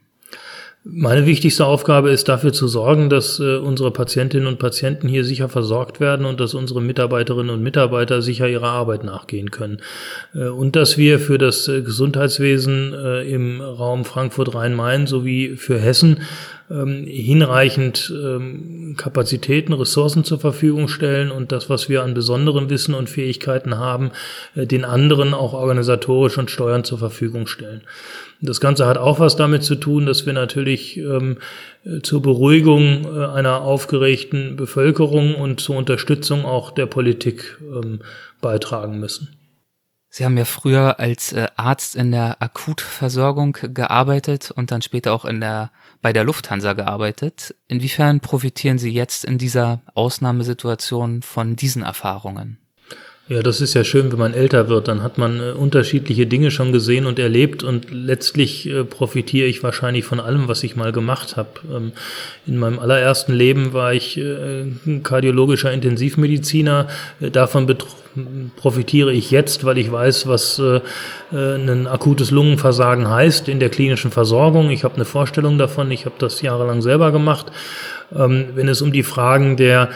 Meine wichtigste Aufgabe ist dafür zu sorgen, dass äh, unsere Patientinnen und Patienten hier sicher versorgt werden und dass unsere Mitarbeiterinnen und Mitarbeiter sicher ihrer Arbeit nachgehen können. Äh, und dass wir für das äh, Gesundheitswesen äh, im Raum Frankfurt-Rhein-Main sowie für Hessen ähm, hinreichend ähm, Kapazitäten, Ressourcen zur Verfügung stellen und das, was wir an besonderen Wissen und Fähigkeiten haben, äh, den anderen auch organisatorisch und steuern zur Verfügung stellen. Das Ganze hat auch was damit zu tun, dass wir natürlich ähm, zur Beruhigung äh, einer aufgeregten Bevölkerung und zur Unterstützung auch der Politik ähm, beitragen müssen. Sie haben ja früher als äh, Arzt in der Akutversorgung gearbeitet und dann später auch in der, bei der Lufthansa gearbeitet. Inwiefern profitieren Sie jetzt in dieser Ausnahmesituation von diesen Erfahrungen? Ja, das ist ja schön, wenn man älter wird. Dann hat man äh, unterschiedliche Dinge schon gesehen und erlebt und letztlich äh, profitiere ich wahrscheinlich von allem, was ich mal gemacht habe. Ähm, in meinem allerersten Leben war ich äh, kardiologischer Intensivmediziner. Äh, davon profitiere ich jetzt, weil ich weiß, was äh, äh, ein akutes Lungenversagen heißt in der klinischen Versorgung. Ich habe eine Vorstellung davon. Ich habe das jahrelang selber gemacht. Ähm, wenn es um die Fragen der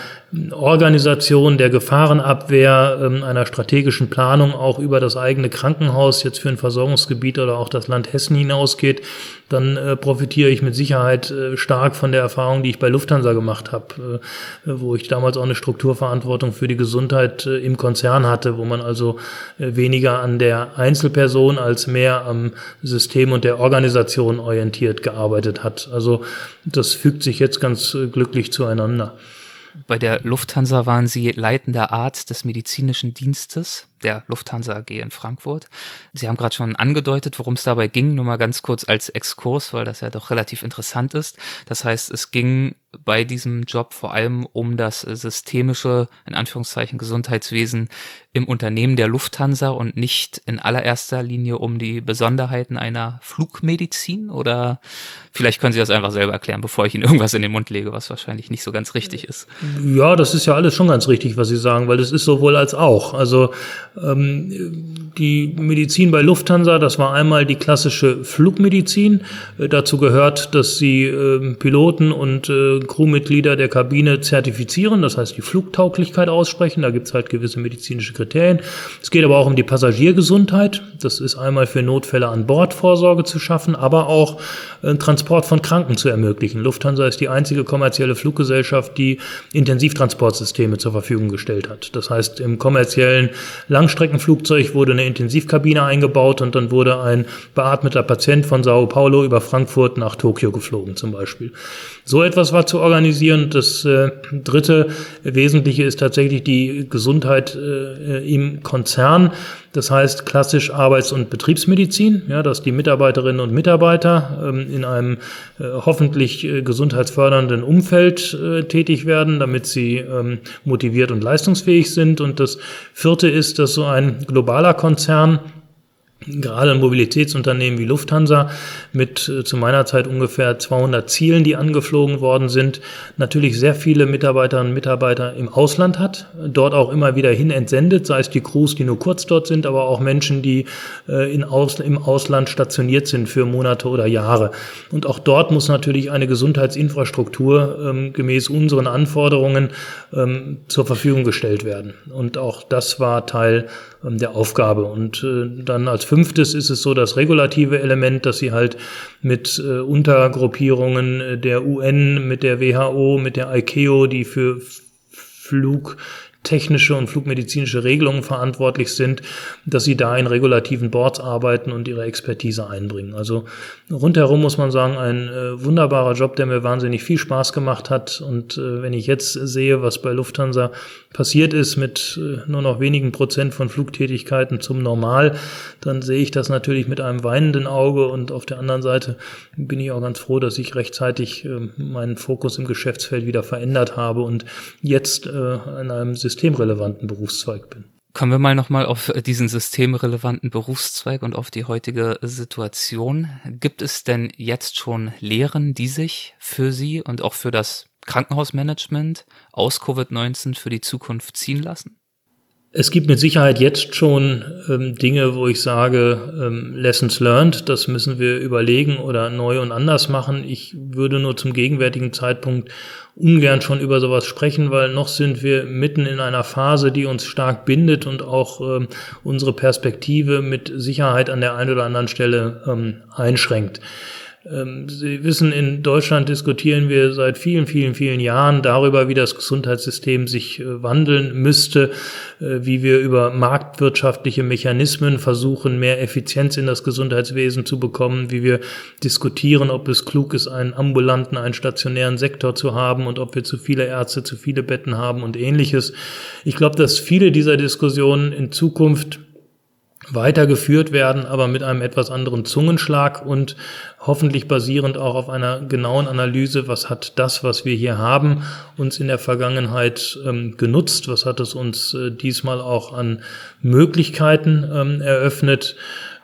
Organisation, der Gefahrenabwehr, ähm, einer strategischen Planung auch über das eigene Krankenhaus jetzt für ein Versorgungsgebiet oder auch das Land Hessen hinausgeht, dann äh, profitiere ich mit Sicherheit äh, stark von der Erfahrung, die ich bei Lufthansa gemacht habe, äh, wo ich damals auch eine Strukturverantwortung für die Gesundheit im Konzern hatte, wo man also weniger an der Einzelperson als mehr am System und der Organisation orientiert gearbeitet hat. Also das fügt sich jetzt ganz glücklich zueinander. Bei der Lufthansa waren Sie leitender Arzt des medizinischen Dienstes der Lufthansa AG in Frankfurt. Sie haben gerade schon angedeutet, worum es dabei ging, nur mal ganz kurz als Exkurs, weil das ja doch relativ interessant ist. Das heißt, es ging bei diesem Job vor allem um das systemische, in Anführungszeichen, Gesundheitswesen im Unternehmen der Lufthansa und nicht in allererster Linie um die Besonderheiten einer Flugmedizin oder vielleicht können Sie das einfach selber erklären, bevor ich Ihnen irgendwas in den Mund lege, was wahrscheinlich nicht so ganz richtig ist. Ja, das ist ja alles schon ganz richtig, was Sie sagen, weil das ist sowohl als auch. Also ähm, die Medizin bei Lufthansa, das war einmal die klassische Flugmedizin. Äh, dazu gehört, dass sie äh, Piloten und äh, Crewmitglieder der Kabine zertifizieren, das heißt die Flugtauglichkeit aussprechen. Da gibt's halt gewisse medizinische Kriterien. Es geht aber auch um die Passagiergesundheit. Das ist einmal für Notfälle an Bord Vorsorge zu schaffen, aber auch äh, Transport von Kranken zu ermöglichen. Lufthansa ist die einzige kommerzielle Fluggesellschaft, die Intensivtransportsysteme zur Verfügung gestellt hat. Das heißt, im kommerziellen Langstreckenflugzeug wurde eine Intensivkabine eingebaut und dann wurde ein beatmeter Patient von Sao Paulo über Frankfurt nach Tokio geflogen zum Beispiel. So etwas war zu organisieren. Das äh, dritte Wesentliche ist tatsächlich die Gesundheit äh, im Konzern. Das heißt klassisch Arbeits- und Betriebsmedizin, ja, dass die Mitarbeiterinnen und Mitarbeiter ähm, in einem äh, hoffentlich äh, gesundheitsfördernden Umfeld äh, tätig werden, damit sie ähm, motiviert und leistungsfähig sind. Und das vierte ist, dass so ein globaler Konzern gerade Mobilitätsunternehmen wie Lufthansa mit äh, zu meiner Zeit ungefähr 200 Zielen, die angeflogen worden sind, natürlich sehr viele Mitarbeiterinnen und Mitarbeiter im Ausland hat, dort auch immer wieder hin entsendet, sei es die Crews, die nur kurz dort sind, aber auch Menschen, die äh, in Aus, im Ausland stationiert sind für Monate oder Jahre. Und auch dort muss natürlich eine Gesundheitsinfrastruktur ähm, gemäß unseren Anforderungen ähm, zur Verfügung gestellt werden. Und auch das war Teil ähm, der Aufgabe. Und äh, dann als fünftes ist es so das regulative Element, dass sie halt mit äh, Untergruppierungen der UN, mit der WHO, mit der ICAO, die für Flug technische und flugmedizinische Regelungen verantwortlich sind, dass sie da in regulativen Boards arbeiten und ihre Expertise einbringen. Also rundherum muss man sagen, ein äh, wunderbarer Job, der mir wahnsinnig viel Spaß gemacht hat. Und äh, wenn ich jetzt sehe, was bei Lufthansa passiert ist mit äh, nur noch wenigen Prozent von Flugtätigkeiten zum Normal, dann sehe ich das natürlich mit einem weinenden Auge. Und auf der anderen Seite bin ich auch ganz froh, dass ich rechtzeitig äh, meinen Fokus im Geschäftsfeld wieder verändert habe und jetzt äh, in einem System systemrelevanten Berufszweig bin. Kommen wir mal nochmal auf diesen systemrelevanten Berufszweig und auf die heutige Situation. Gibt es denn jetzt schon Lehren, die sich für Sie und auch für das Krankenhausmanagement aus Covid-19 für die Zukunft ziehen lassen? Es gibt mit Sicherheit jetzt schon ähm, Dinge, wo ich sage, ähm, Lessons learned, das müssen wir überlegen oder neu und anders machen. Ich würde nur zum gegenwärtigen Zeitpunkt ungern schon über sowas sprechen, weil noch sind wir mitten in einer Phase, die uns stark bindet und auch ähm, unsere Perspektive mit Sicherheit an der einen oder anderen Stelle ähm, einschränkt. Ähm, Sie wissen, in Deutschland diskutieren wir seit vielen, vielen, vielen Jahren darüber, wie das Gesundheitssystem sich äh, wandeln müsste, äh, wie wir über marktwirtschaftliche Mechanismen versuchen, mehr Effizienz in das Gesundheitswesen zu bekommen, wie wir diskutieren, ob es klug ist, einen ambulanten, einen stationären Sektor zu haben und ob wir zu viele Ärzte, zu viele Betten haben und ähnliches. Ich glaube, dass viele dieser Diskussionen in Zukunft weitergeführt werden, aber mit einem etwas anderen Zungenschlag und hoffentlich basierend auch auf einer genauen Analyse, was hat das, was wir hier haben, uns in der Vergangenheit ähm, genutzt, was hat es uns äh, diesmal auch an Möglichkeiten ähm, eröffnet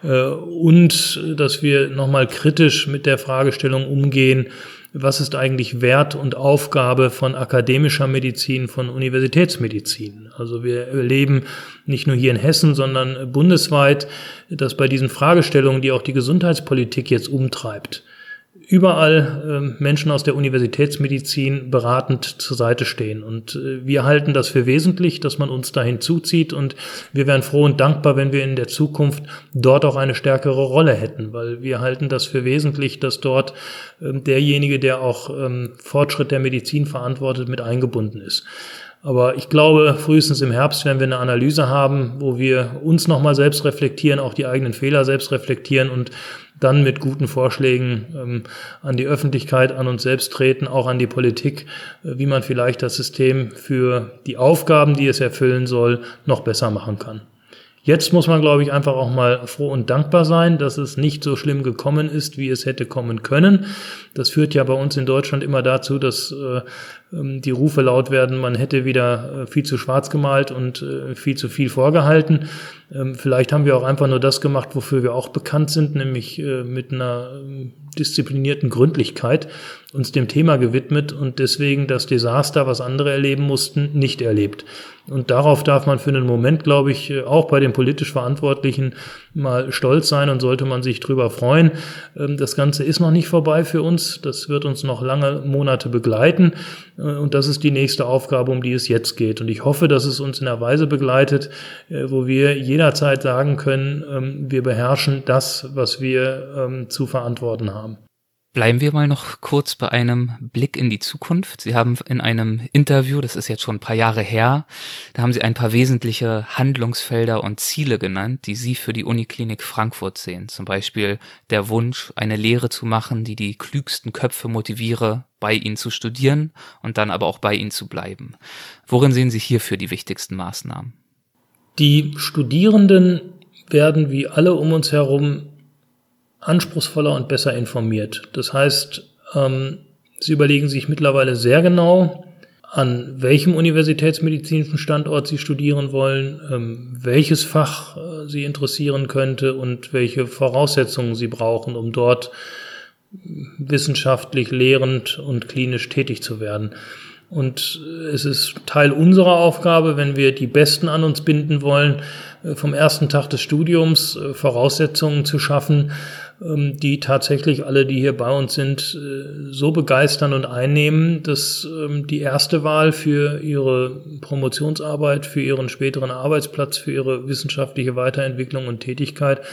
äh, und dass wir nochmal kritisch mit der Fragestellung umgehen, was ist eigentlich Wert und Aufgabe von akademischer Medizin, von Universitätsmedizin. Also wir erleben nicht nur hier in Hessen, sondern bundesweit, dass bei diesen Fragestellungen, die auch die Gesundheitspolitik jetzt umtreibt, überall äh, Menschen aus der Universitätsmedizin beratend zur Seite stehen. Und äh, wir halten das für wesentlich, dass man uns dahin zuzieht. Und wir wären froh und dankbar, wenn wir in der Zukunft dort auch eine stärkere Rolle hätten, weil wir halten das für wesentlich, dass dort äh, derjenige, der auch ähm, Fortschritt der Medizin verantwortet, mit eingebunden ist. Aber ich glaube, frühestens im Herbst werden wir eine Analyse haben, wo wir uns nochmal selbst reflektieren, auch die eigenen Fehler selbst reflektieren und dann mit guten Vorschlägen ähm, an die Öffentlichkeit, an uns selbst treten, auch an die Politik, äh, wie man vielleicht das System für die Aufgaben, die es erfüllen soll, noch besser machen kann. Jetzt muss man, glaube ich, einfach auch mal froh und dankbar sein, dass es nicht so schlimm gekommen ist, wie es hätte kommen können. Das führt ja bei uns in Deutschland immer dazu, dass äh, ähm, die Rufe laut werden, man hätte wieder äh, viel zu schwarz gemalt und äh, viel zu viel vorgehalten. Ähm, vielleicht haben wir auch einfach nur das gemacht, wofür wir auch bekannt sind, nämlich äh, mit einer ähm, disziplinierten Gründlichkeit uns dem Thema gewidmet und deswegen das Desaster, was andere erleben mussten, nicht erlebt. Und darauf darf man für einen Moment, glaube ich, auch bei den politisch Verantwortlichen mal stolz sein und sollte man sich drüber freuen. Das Ganze ist noch nicht vorbei für uns. Das wird uns noch lange Monate begleiten. Und das ist die nächste Aufgabe, um die es jetzt geht. Und ich hoffe, dass es uns in einer Weise begleitet, wo wir jederzeit sagen können, ähm, wir beherrschen das, was wir ähm, zu verantworten haben. Bleiben wir mal noch kurz bei einem Blick in die Zukunft. Sie haben in einem Interview, das ist jetzt schon ein paar Jahre her, da haben Sie ein paar wesentliche Handlungsfelder und Ziele genannt, die Sie für die Uniklinik Frankfurt sehen. Zum Beispiel der Wunsch, eine Lehre zu machen, die die klügsten Köpfe motiviere, bei Ihnen zu studieren und dann aber auch bei Ihnen zu bleiben. Worin sehen Sie hierfür die wichtigsten Maßnahmen? Die Studierenden werden wie alle um uns herum anspruchsvoller und besser informiert. Das heißt, ähm, sie überlegen sich mittlerweile sehr genau, an welchem universitätsmedizinischen Standort Sie studieren wollen, ähm, welches Fach äh, Sie interessieren könnte und welche Voraussetzungen Sie brauchen, um dort wissenschaftlich, lehrend und klinisch tätig zu werden. Und es ist Teil unserer Aufgabe, wenn wir die Besten an uns binden wollen, äh, vom ersten Tag des Studiums äh, Voraussetzungen zu schaffen, die tatsächlich alle, die hier bei uns sind, äh, so begeistern und einnehmen, dass ähm, die erste Wahl für ihre Promotionsarbeit, für ihren späteren Arbeitsplatz, für ihre wissenschaftliche Weiterentwicklung und Tätigkeit ähm,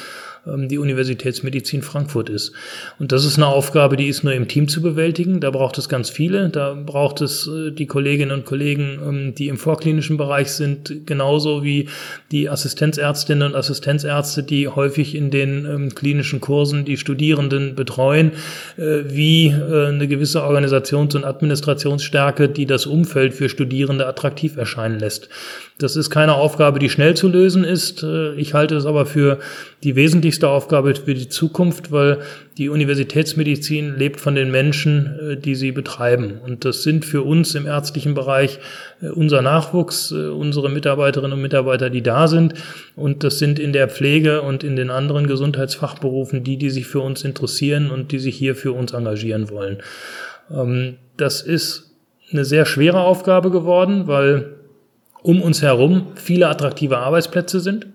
die Universitätsmedizin Frankfurt ist. Und das ist eine Aufgabe, die ist nur im Team zu bewältigen. Da braucht es ganz viele. Da braucht es äh, die Kolleginnen und Kollegen, ähm, die im vorklinischen Bereich sind, genauso wie die Assistenzärztinnen und Assistenzärzte, die häufig in den ähm, klinischen Kursen die Studierenden betreuen, äh, wie äh, eine gewisse Organisations- und Administrationsstärke, die das Umfeld für Studierende attraktiv erscheinen lässt. Das ist keine Aufgabe, die schnell zu lösen ist. Äh, ich halte es aber für die wesentlichste Aufgabe für die Zukunft, weil die Universitätsmedizin lebt von den Menschen, äh, die sie betreiben. Und das sind für uns im ärztlichen Bereich äh, unser Nachwuchs, unsere Mitarbeiterinnen und Mitarbeiter, die da sind. Und das sind in der Pflege und in den anderen Gesundheitsfachberufen die, die sich für uns interessieren und die sich hier für uns engagieren wollen. Ähm, das ist eine sehr schwere Aufgabe geworden, weil um uns herum viele attraktive Arbeitsplätze sind.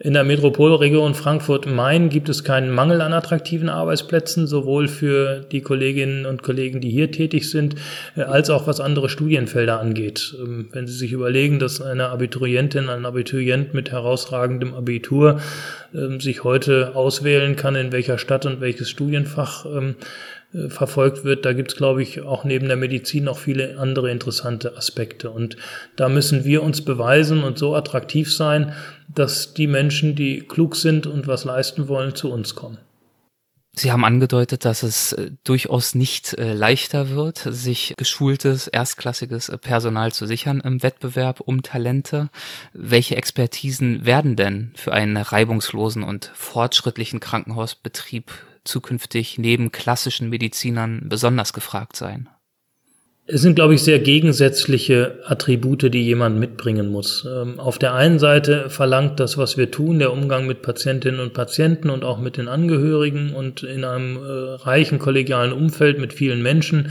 In der Metropolregion Frankfurt-Main gibt es keinen Mangel an attraktiven Arbeitsplätzen, sowohl für die Kolleginnen und Kollegen, die hier tätig sind, äh, als auch was andere Studienfelder angeht. Ähm, wenn Sie sich überlegen, dass eine Abiturientin, ein Abiturient mit herausragendem Abitur ähm, sich heute auswählen kann, in welcher Stadt und welches Studienfach ähm, äh, verfolgt wird. Da gibt es, glaube ich, auch neben der Medizin noch viele andere interessante Aspekte. Und da müssen wir uns beweisen und so attraktiv sein, dass die Menschen, die klug sind und was leisten wollen, zu uns kommen. Sie haben angedeutet, dass es äh, durchaus nicht äh, leichter wird, sich geschultes, erstklassiges Personal zu sichern im Wettbewerb um Talente. Welche Expertisen werden denn für einen reibungslosen und fortschrittlichen Krankenhausbetrieb zukünftig neben klassischen Medizinern besonders gefragt sein? Es sind, glaube ich, sehr gegensätzliche Attribute, die jemand mitbringen muss. Ähm, auf der einen Seite verlangt das, was wir tun, der Umgang mit Patientinnen und Patienten und auch mit den Angehörigen und in einem äh, reichen kollegialen Umfeld mit vielen Menschen.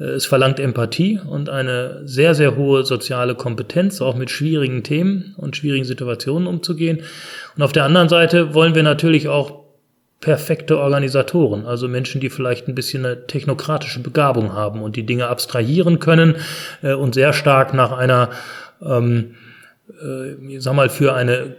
Äh, es verlangt Empathie und eine sehr, sehr hohe soziale Kompetenz, auch mit schwierigen Themen und schwierigen Situationen umzugehen. Und auf der anderen Seite wollen wir natürlich auch perfekte Organisatoren, also Menschen, die vielleicht ein bisschen eine technokratische Begabung haben und die Dinge abstrahieren können äh, und sehr stark nach einer, ähm, äh, ich sag mal, für eine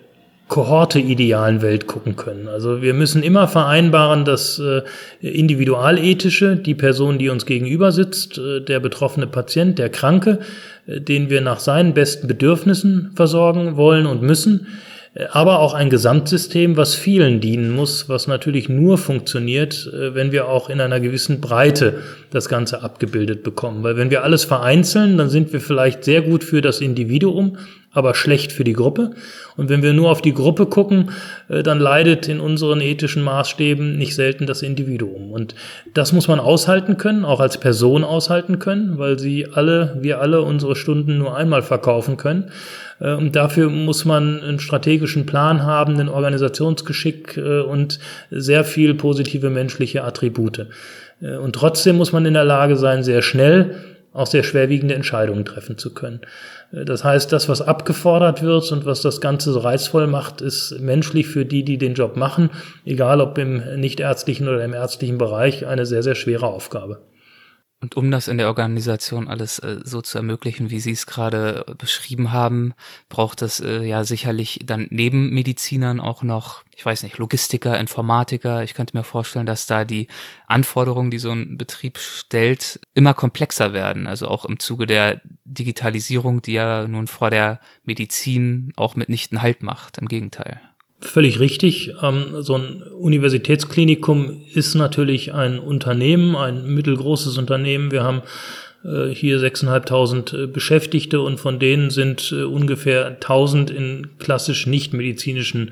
Kohorte idealen Welt gucken können. Also wir müssen immer vereinbaren, dass äh, individualethische, die Person, die uns gegenüber sitzt, äh, der betroffene Patient, der Kranke, äh, den wir nach seinen besten Bedürfnissen versorgen wollen und müssen, aber auch ein Gesamtsystem, was vielen dienen muss, was natürlich nur funktioniert, äh, wenn wir auch in einer gewissen Breite das Ganze abgebildet bekommen. Weil wenn wir alles vereinzeln, dann sind wir vielleicht sehr gut für das Individuum, aber schlecht für die Gruppe. Und wenn wir nur auf die Gruppe gucken, äh, dann leidet in unseren ethischen Maßstäben nicht selten das Individuum. Und das muss man aushalten können, auch als Person aushalten können, weil sie alle, wir alle unsere Stunden nur einmal verkaufen können. Äh, und dafür muss man einen strategischen Plan haben, einen Organisationsgeschick äh, und sehr viel positive menschliche Attribute. Und trotzdem muss man in der Lage sein, sehr schnell auch sehr schwerwiegende Entscheidungen treffen zu können. Das heißt, das, was abgefordert wird und was das Ganze so reizvoll macht, ist menschlich für die, die den Job machen, egal ob im nichtärztlichen oder im ärztlichen Bereich, eine sehr, sehr schwere Aufgabe. Und um das in der Organisation alles äh, so zu ermöglichen, wie Sie es gerade äh, beschrieben haben, braucht es äh, ja sicherlich dann neben Medizinern auch noch, ich weiß nicht, Logistiker, Informatiker. Ich könnte mir vorstellen, dass da die Anforderungen, die so ein Betrieb stellt, immer komplexer werden. Also auch im Zuge der Digitalisierung, die ja nun vor der Medizin auch mitnichten Halt macht. Im Gegenteil. Völlig richtig. Ähm, so ein Universitätsklinikum ist natürlich ein Unternehmen, ein mittelgroßes Unternehmen. Wir haben äh, hier 6.500 äh, Beschäftigte und von denen sind äh, ungefähr 1000 in klassisch nicht medizinischen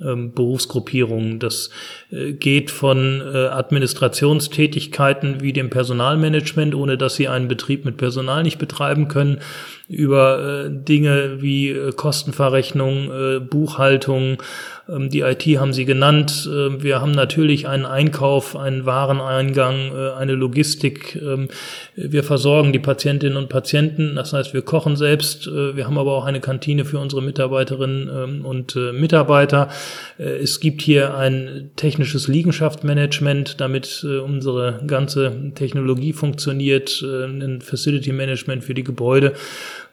ähm, Berufsgruppierungen. Das äh, geht von äh, Administrationstätigkeiten wie dem Personalmanagement, ohne dass sie einen Betrieb mit Personal nicht betreiben können, über äh, Dinge wie Kostenverrechnung, Buchhaltung, die IT haben Sie genannt. Äh, wir haben natürlich einen Einkauf, einen Wareneingang, äh, eine Logistik. Ähm, wir versorgen die Patientinnen und Patienten. Das heißt, wir kochen selbst. Äh, wir haben aber auch eine Kantine für unsere Mitarbeiterinnen ähm, und Mitarbeiter. Es gibt hier ein technisches Liegenschaftsmanagement, damit unsere ganze Technologie funktioniert, ein Facility Management für die Gebäude.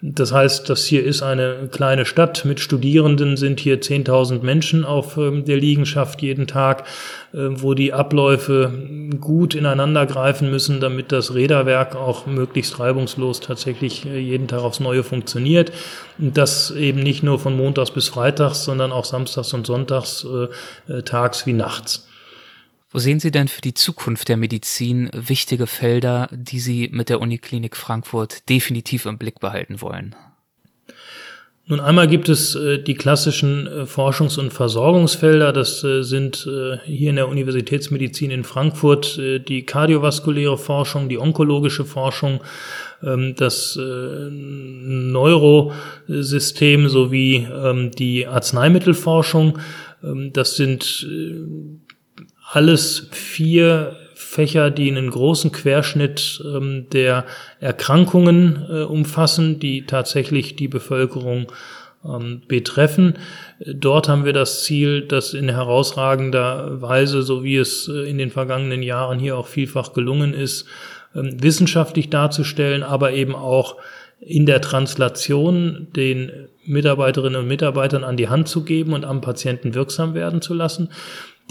Das heißt, das hier ist eine kleine Stadt. Mit Studierenden sind hier 10.000 Menschen auf ähm, der Liegenschaft jeden Tag, äh, wo die Abläufe gut ineinander greifen müssen, damit das Räderwerk auch möglichst reibungslos tatsächlich äh, jeden Tag aufs Neue funktioniert. Und das eben nicht nur von Montags bis Freitags, sondern auch Samstags und Sonntags, äh, tags wie nachts. Wo sehen Sie denn für die Zukunft der Medizin wichtige Felder, die Sie mit der Uniklinik Frankfurt definitiv im Blick behalten wollen? Nun einmal gibt es äh, die klassischen äh, Forschungs- und Versorgungsfelder. Das äh, sind hier in der Universitätsmedizin in Frankfurt die kardiovaskuläre Forschung, die onkologische Forschung, ähm, das Neurosystem sowie ähm, die Arzneimittelforschung. Ähm, das sind alles vier Fächer, die einen großen Querschnitt ähm, der Erkrankungen äh, umfassen, die tatsächlich die Bevölkerung ähm, betreffen. Dort haben wir das Ziel, das in herausragender Weise, so wie es äh, in den vergangenen Jahren hier auch vielfach gelungen ist, ähm, wissenschaftlich darzustellen, aber eben auch in der Translation den Mitarbeiterinnen und Mitarbeitern an die Hand zu geben und am Patienten wirksam werden zu lassen.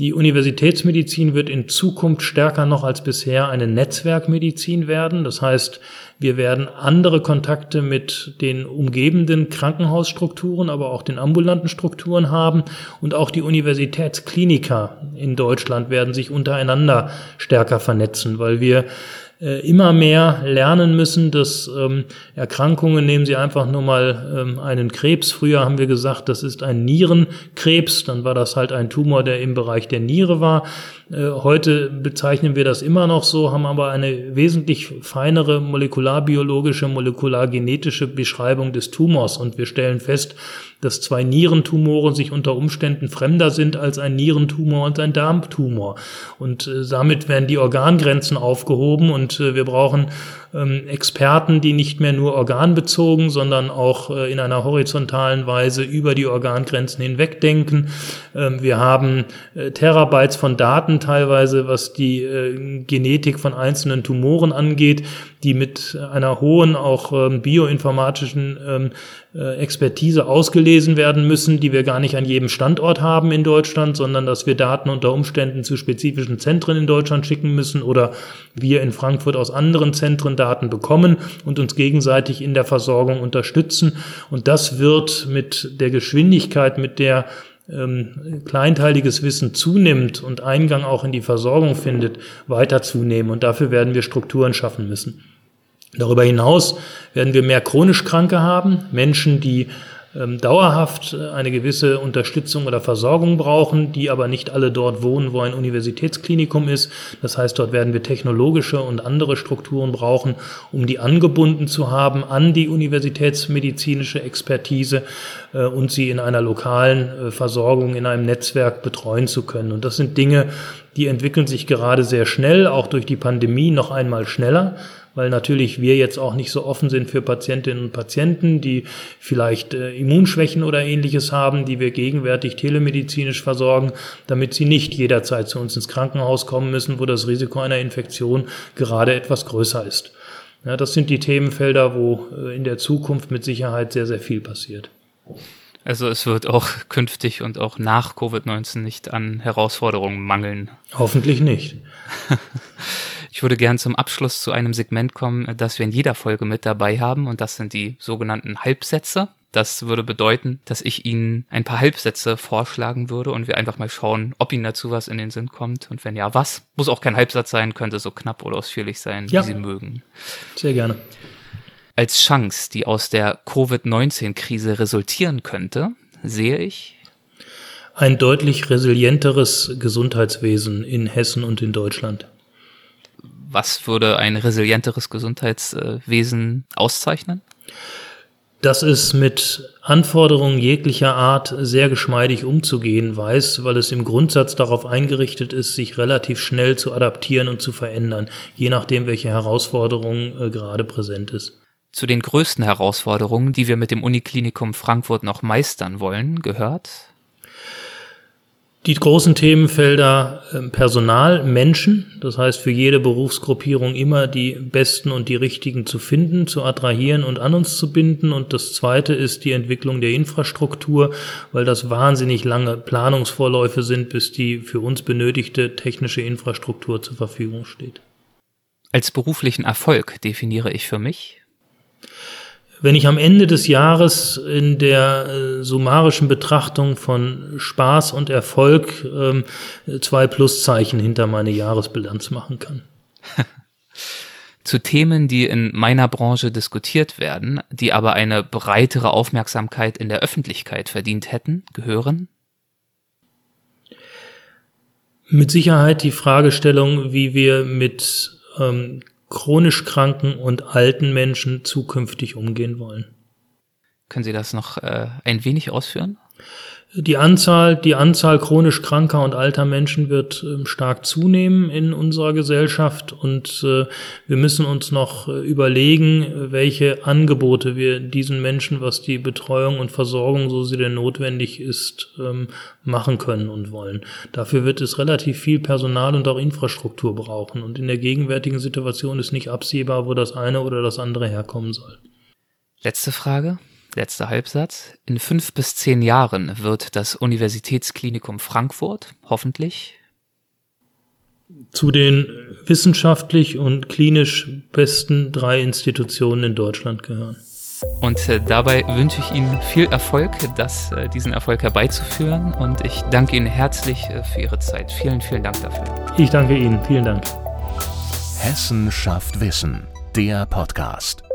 Die Universitätsmedizin wird in Zukunft stärker noch als bisher eine Netzwerkmedizin werden. Das heißt, wir werden andere Kontakte mit den umgebenden Krankenhausstrukturen, aber auch den ambulanten Strukturen haben. Und auch die Universitätskliniker in Deutschland werden sich untereinander stärker vernetzen, weil wir äh, immer mehr lernen müssen, dass ähm, Erkrankungen, nehmen Sie einfach nur mal ähm, einen Krebs. Früher haben wir gesagt, das ist ein Nierenkrebs, dann war das halt ein Tumor, der im Bereich der Niere war. Äh, heute bezeichnen wir das immer noch so, haben aber eine wesentlich feinere molekularbiologische, molekulargenetische Beschreibung des Tumors und wir stellen fest, dass zwei Nierentumoren sich unter Umständen fremder sind als ein Nierentumor und ein Darmtumor. Und äh, damit werden die Organgrenzen aufgehoben und äh, wir brauchen ähm, Experten, die nicht mehr nur organbezogen, sondern auch in einer horizontalen Weise über die Organgrenzen hinweg denken. Ähm, wir haben Terabytes von Daten teilweise, was die äh, Genetik von einzelnen Tumoren angeht, die mit einer hohen auch ähm, bioinformatischen ähm, äh, Expertise ausgelesen werden müssen, die wir gar nicht an jedem Standort haben in Deutschland, sondern dass wir Daten unter Umständen zu spezifischen Zentren in Deutschland schicken müssen oder wir in Frankfurt aus anderen Zentren Daten bekommen und uns gegenseitig in der Versorgung unterstützen. Und das wird mit der Geschwindigkeit, mit der ähm, kleinteiliges Wissen zunimmt und Eingang auch in die Versorgung findet, weiter zunehmen. Und dafür werden wir Strukturen schaffen müssen. Darüber hinaus werden wir mehr chronisch Kranke haben, Menschen, die dauerhaft äh, eine gewisse Unterstützung oder Versorgung brauchen, die aber nicht alle dort wohnen, wo ein Universitätsklinikum ist. Das heißt, dort werden wir technologische und andere Strukturen brauchen, um die angebunden zu haben an die universitätsmedizinische Expertise äh, und sie in einer lokalen äh, Versorgung, in einem Netzwerk betreuen zu können. Und das sind Dinge, die entwickeln sich gerade sehr schnell, auch durch die Pandemie noch einmal schneller weil natürlich wir jetzt auch nicht so offen sind für Patientinnen und Patienten, die vielleicht äh, Immunschwächen oder ähnliches haben, die wir gegenwärtig telemedizinisch versorgen, damit sie nicht jederzeit zu uns ins Krankenhaus kommen müssen, wo das Risiko einer Infektion gerade etwas größer ist. Ja, das sind die Themenfelder, wo äh, in der Zukunft mit Sicherheit sehr, sehr viel passiert. Also es wird auch künftig und auch nach Covid-19 nicht an Herausforderungen mangeln. Hoffentlich nicht. Ich würde gern zum Abschluss zu einem Segment kommen, das wir in jeder Folge mit dabei haben und das sind die sogenannten Halbsätze. Das würde bedeuten, dass ich Ihnen ein paar Halbsätze vorschlagen würde und wir einfach mal schauen, ob Ihnen dazu was in den Sinn kommt und wenn ja, was. Muss auch kein Halbsatz sein, könnte so knapp oder ausführlich sein, ja. wie Sie mögen. Sehr gerne. Als Chance, die aus der Covid-19-Krise resultieren könnte, sehe ich ein deutlich resilienteres Gesundheitswesen in Hessen und in Deutschland. Was würde ein resilienteres Gesundheitswesen auszeichnen? dass es mit Anforderungen jeglicher Art sehr geschmeidig umzugehen weiß, weil es im Grundsatz darauf eingerichtet ist, sich relativ schnell zu adaptieren und zu verändern, je nachdem, welche Herausforderung äh, gerade präsent ist. Zu den größten Herausforderungen, die wir mit dem Uniklinikum Frankfurt noch meistern wollen, gehört die großen Themenfelder ähm, Personal, Menschen, das heißt für jede Berufsgruppierung immer die besten und die richtigen zu finden, zu attrahieren und an uns zu binden. Und das zweite ist die Entwicklung der Infrastruktur, weil das wahnsinnig lange Planungsvorläufe sind, bis die für uns benötigte technische Infrastruktur zur Verfügung steht. Als beruflichen Erfolg definiere ich für mich wenn ich am Ende des Jahres in der äh, summarischen Betrachtung von Spaß und Erfolg ähm, zwei Pluszeichen hinter meine Jahresbilanz machen kann. Zu Themen, die in meiner Branche diskutiert werden, die aber eine breitere Aufmerksamkeit in der Öffentlichkeit verdient hätten, gehören mit Sicherheit die Fragestellung, wie wir mit ähm, chronisch kranken und alten Menschen zukünftig umgehen wollen. Können Sie das noch äh, ein wenig ausführen? Die Anzahl, die Anzahl chronisch kranker und alter Menschen wird äh, stark zunehmen in unserer Gesellschaft und äh, wir müssen uns noch äh, überlegen, welche Angebote wir diesen Menschen, was die Betreuung und Versorgung, so sie denn notwendig ist, ähm, machen können und wollen. Dafür wird es relativ viel Personal und auch Infrastruktur brauchen und in der gegenwärtigen Situation ist nicht absehbar, wo das eine oder das andere herkommen soll. Letzte Frage letzter Halbsatz. In fünf bis zehn Jahren wird das Universitätsklinikum Frankfurt hoffentlich zu den wissenschaftlich und klinisch besten drei Institutionen in Deutschland gehören. Und äh, dabei wünsche ich Ihnen viel Erfolg, das, äh, diesen Erfolg herbeizuführen. Und ich danke Ihnen herzlich äh, für Ihre Zeit. Vielen, vielen Dank dafür. Ich danke Ihnen. Vielen Dank. Hessen schafft Wissen, der Podcast.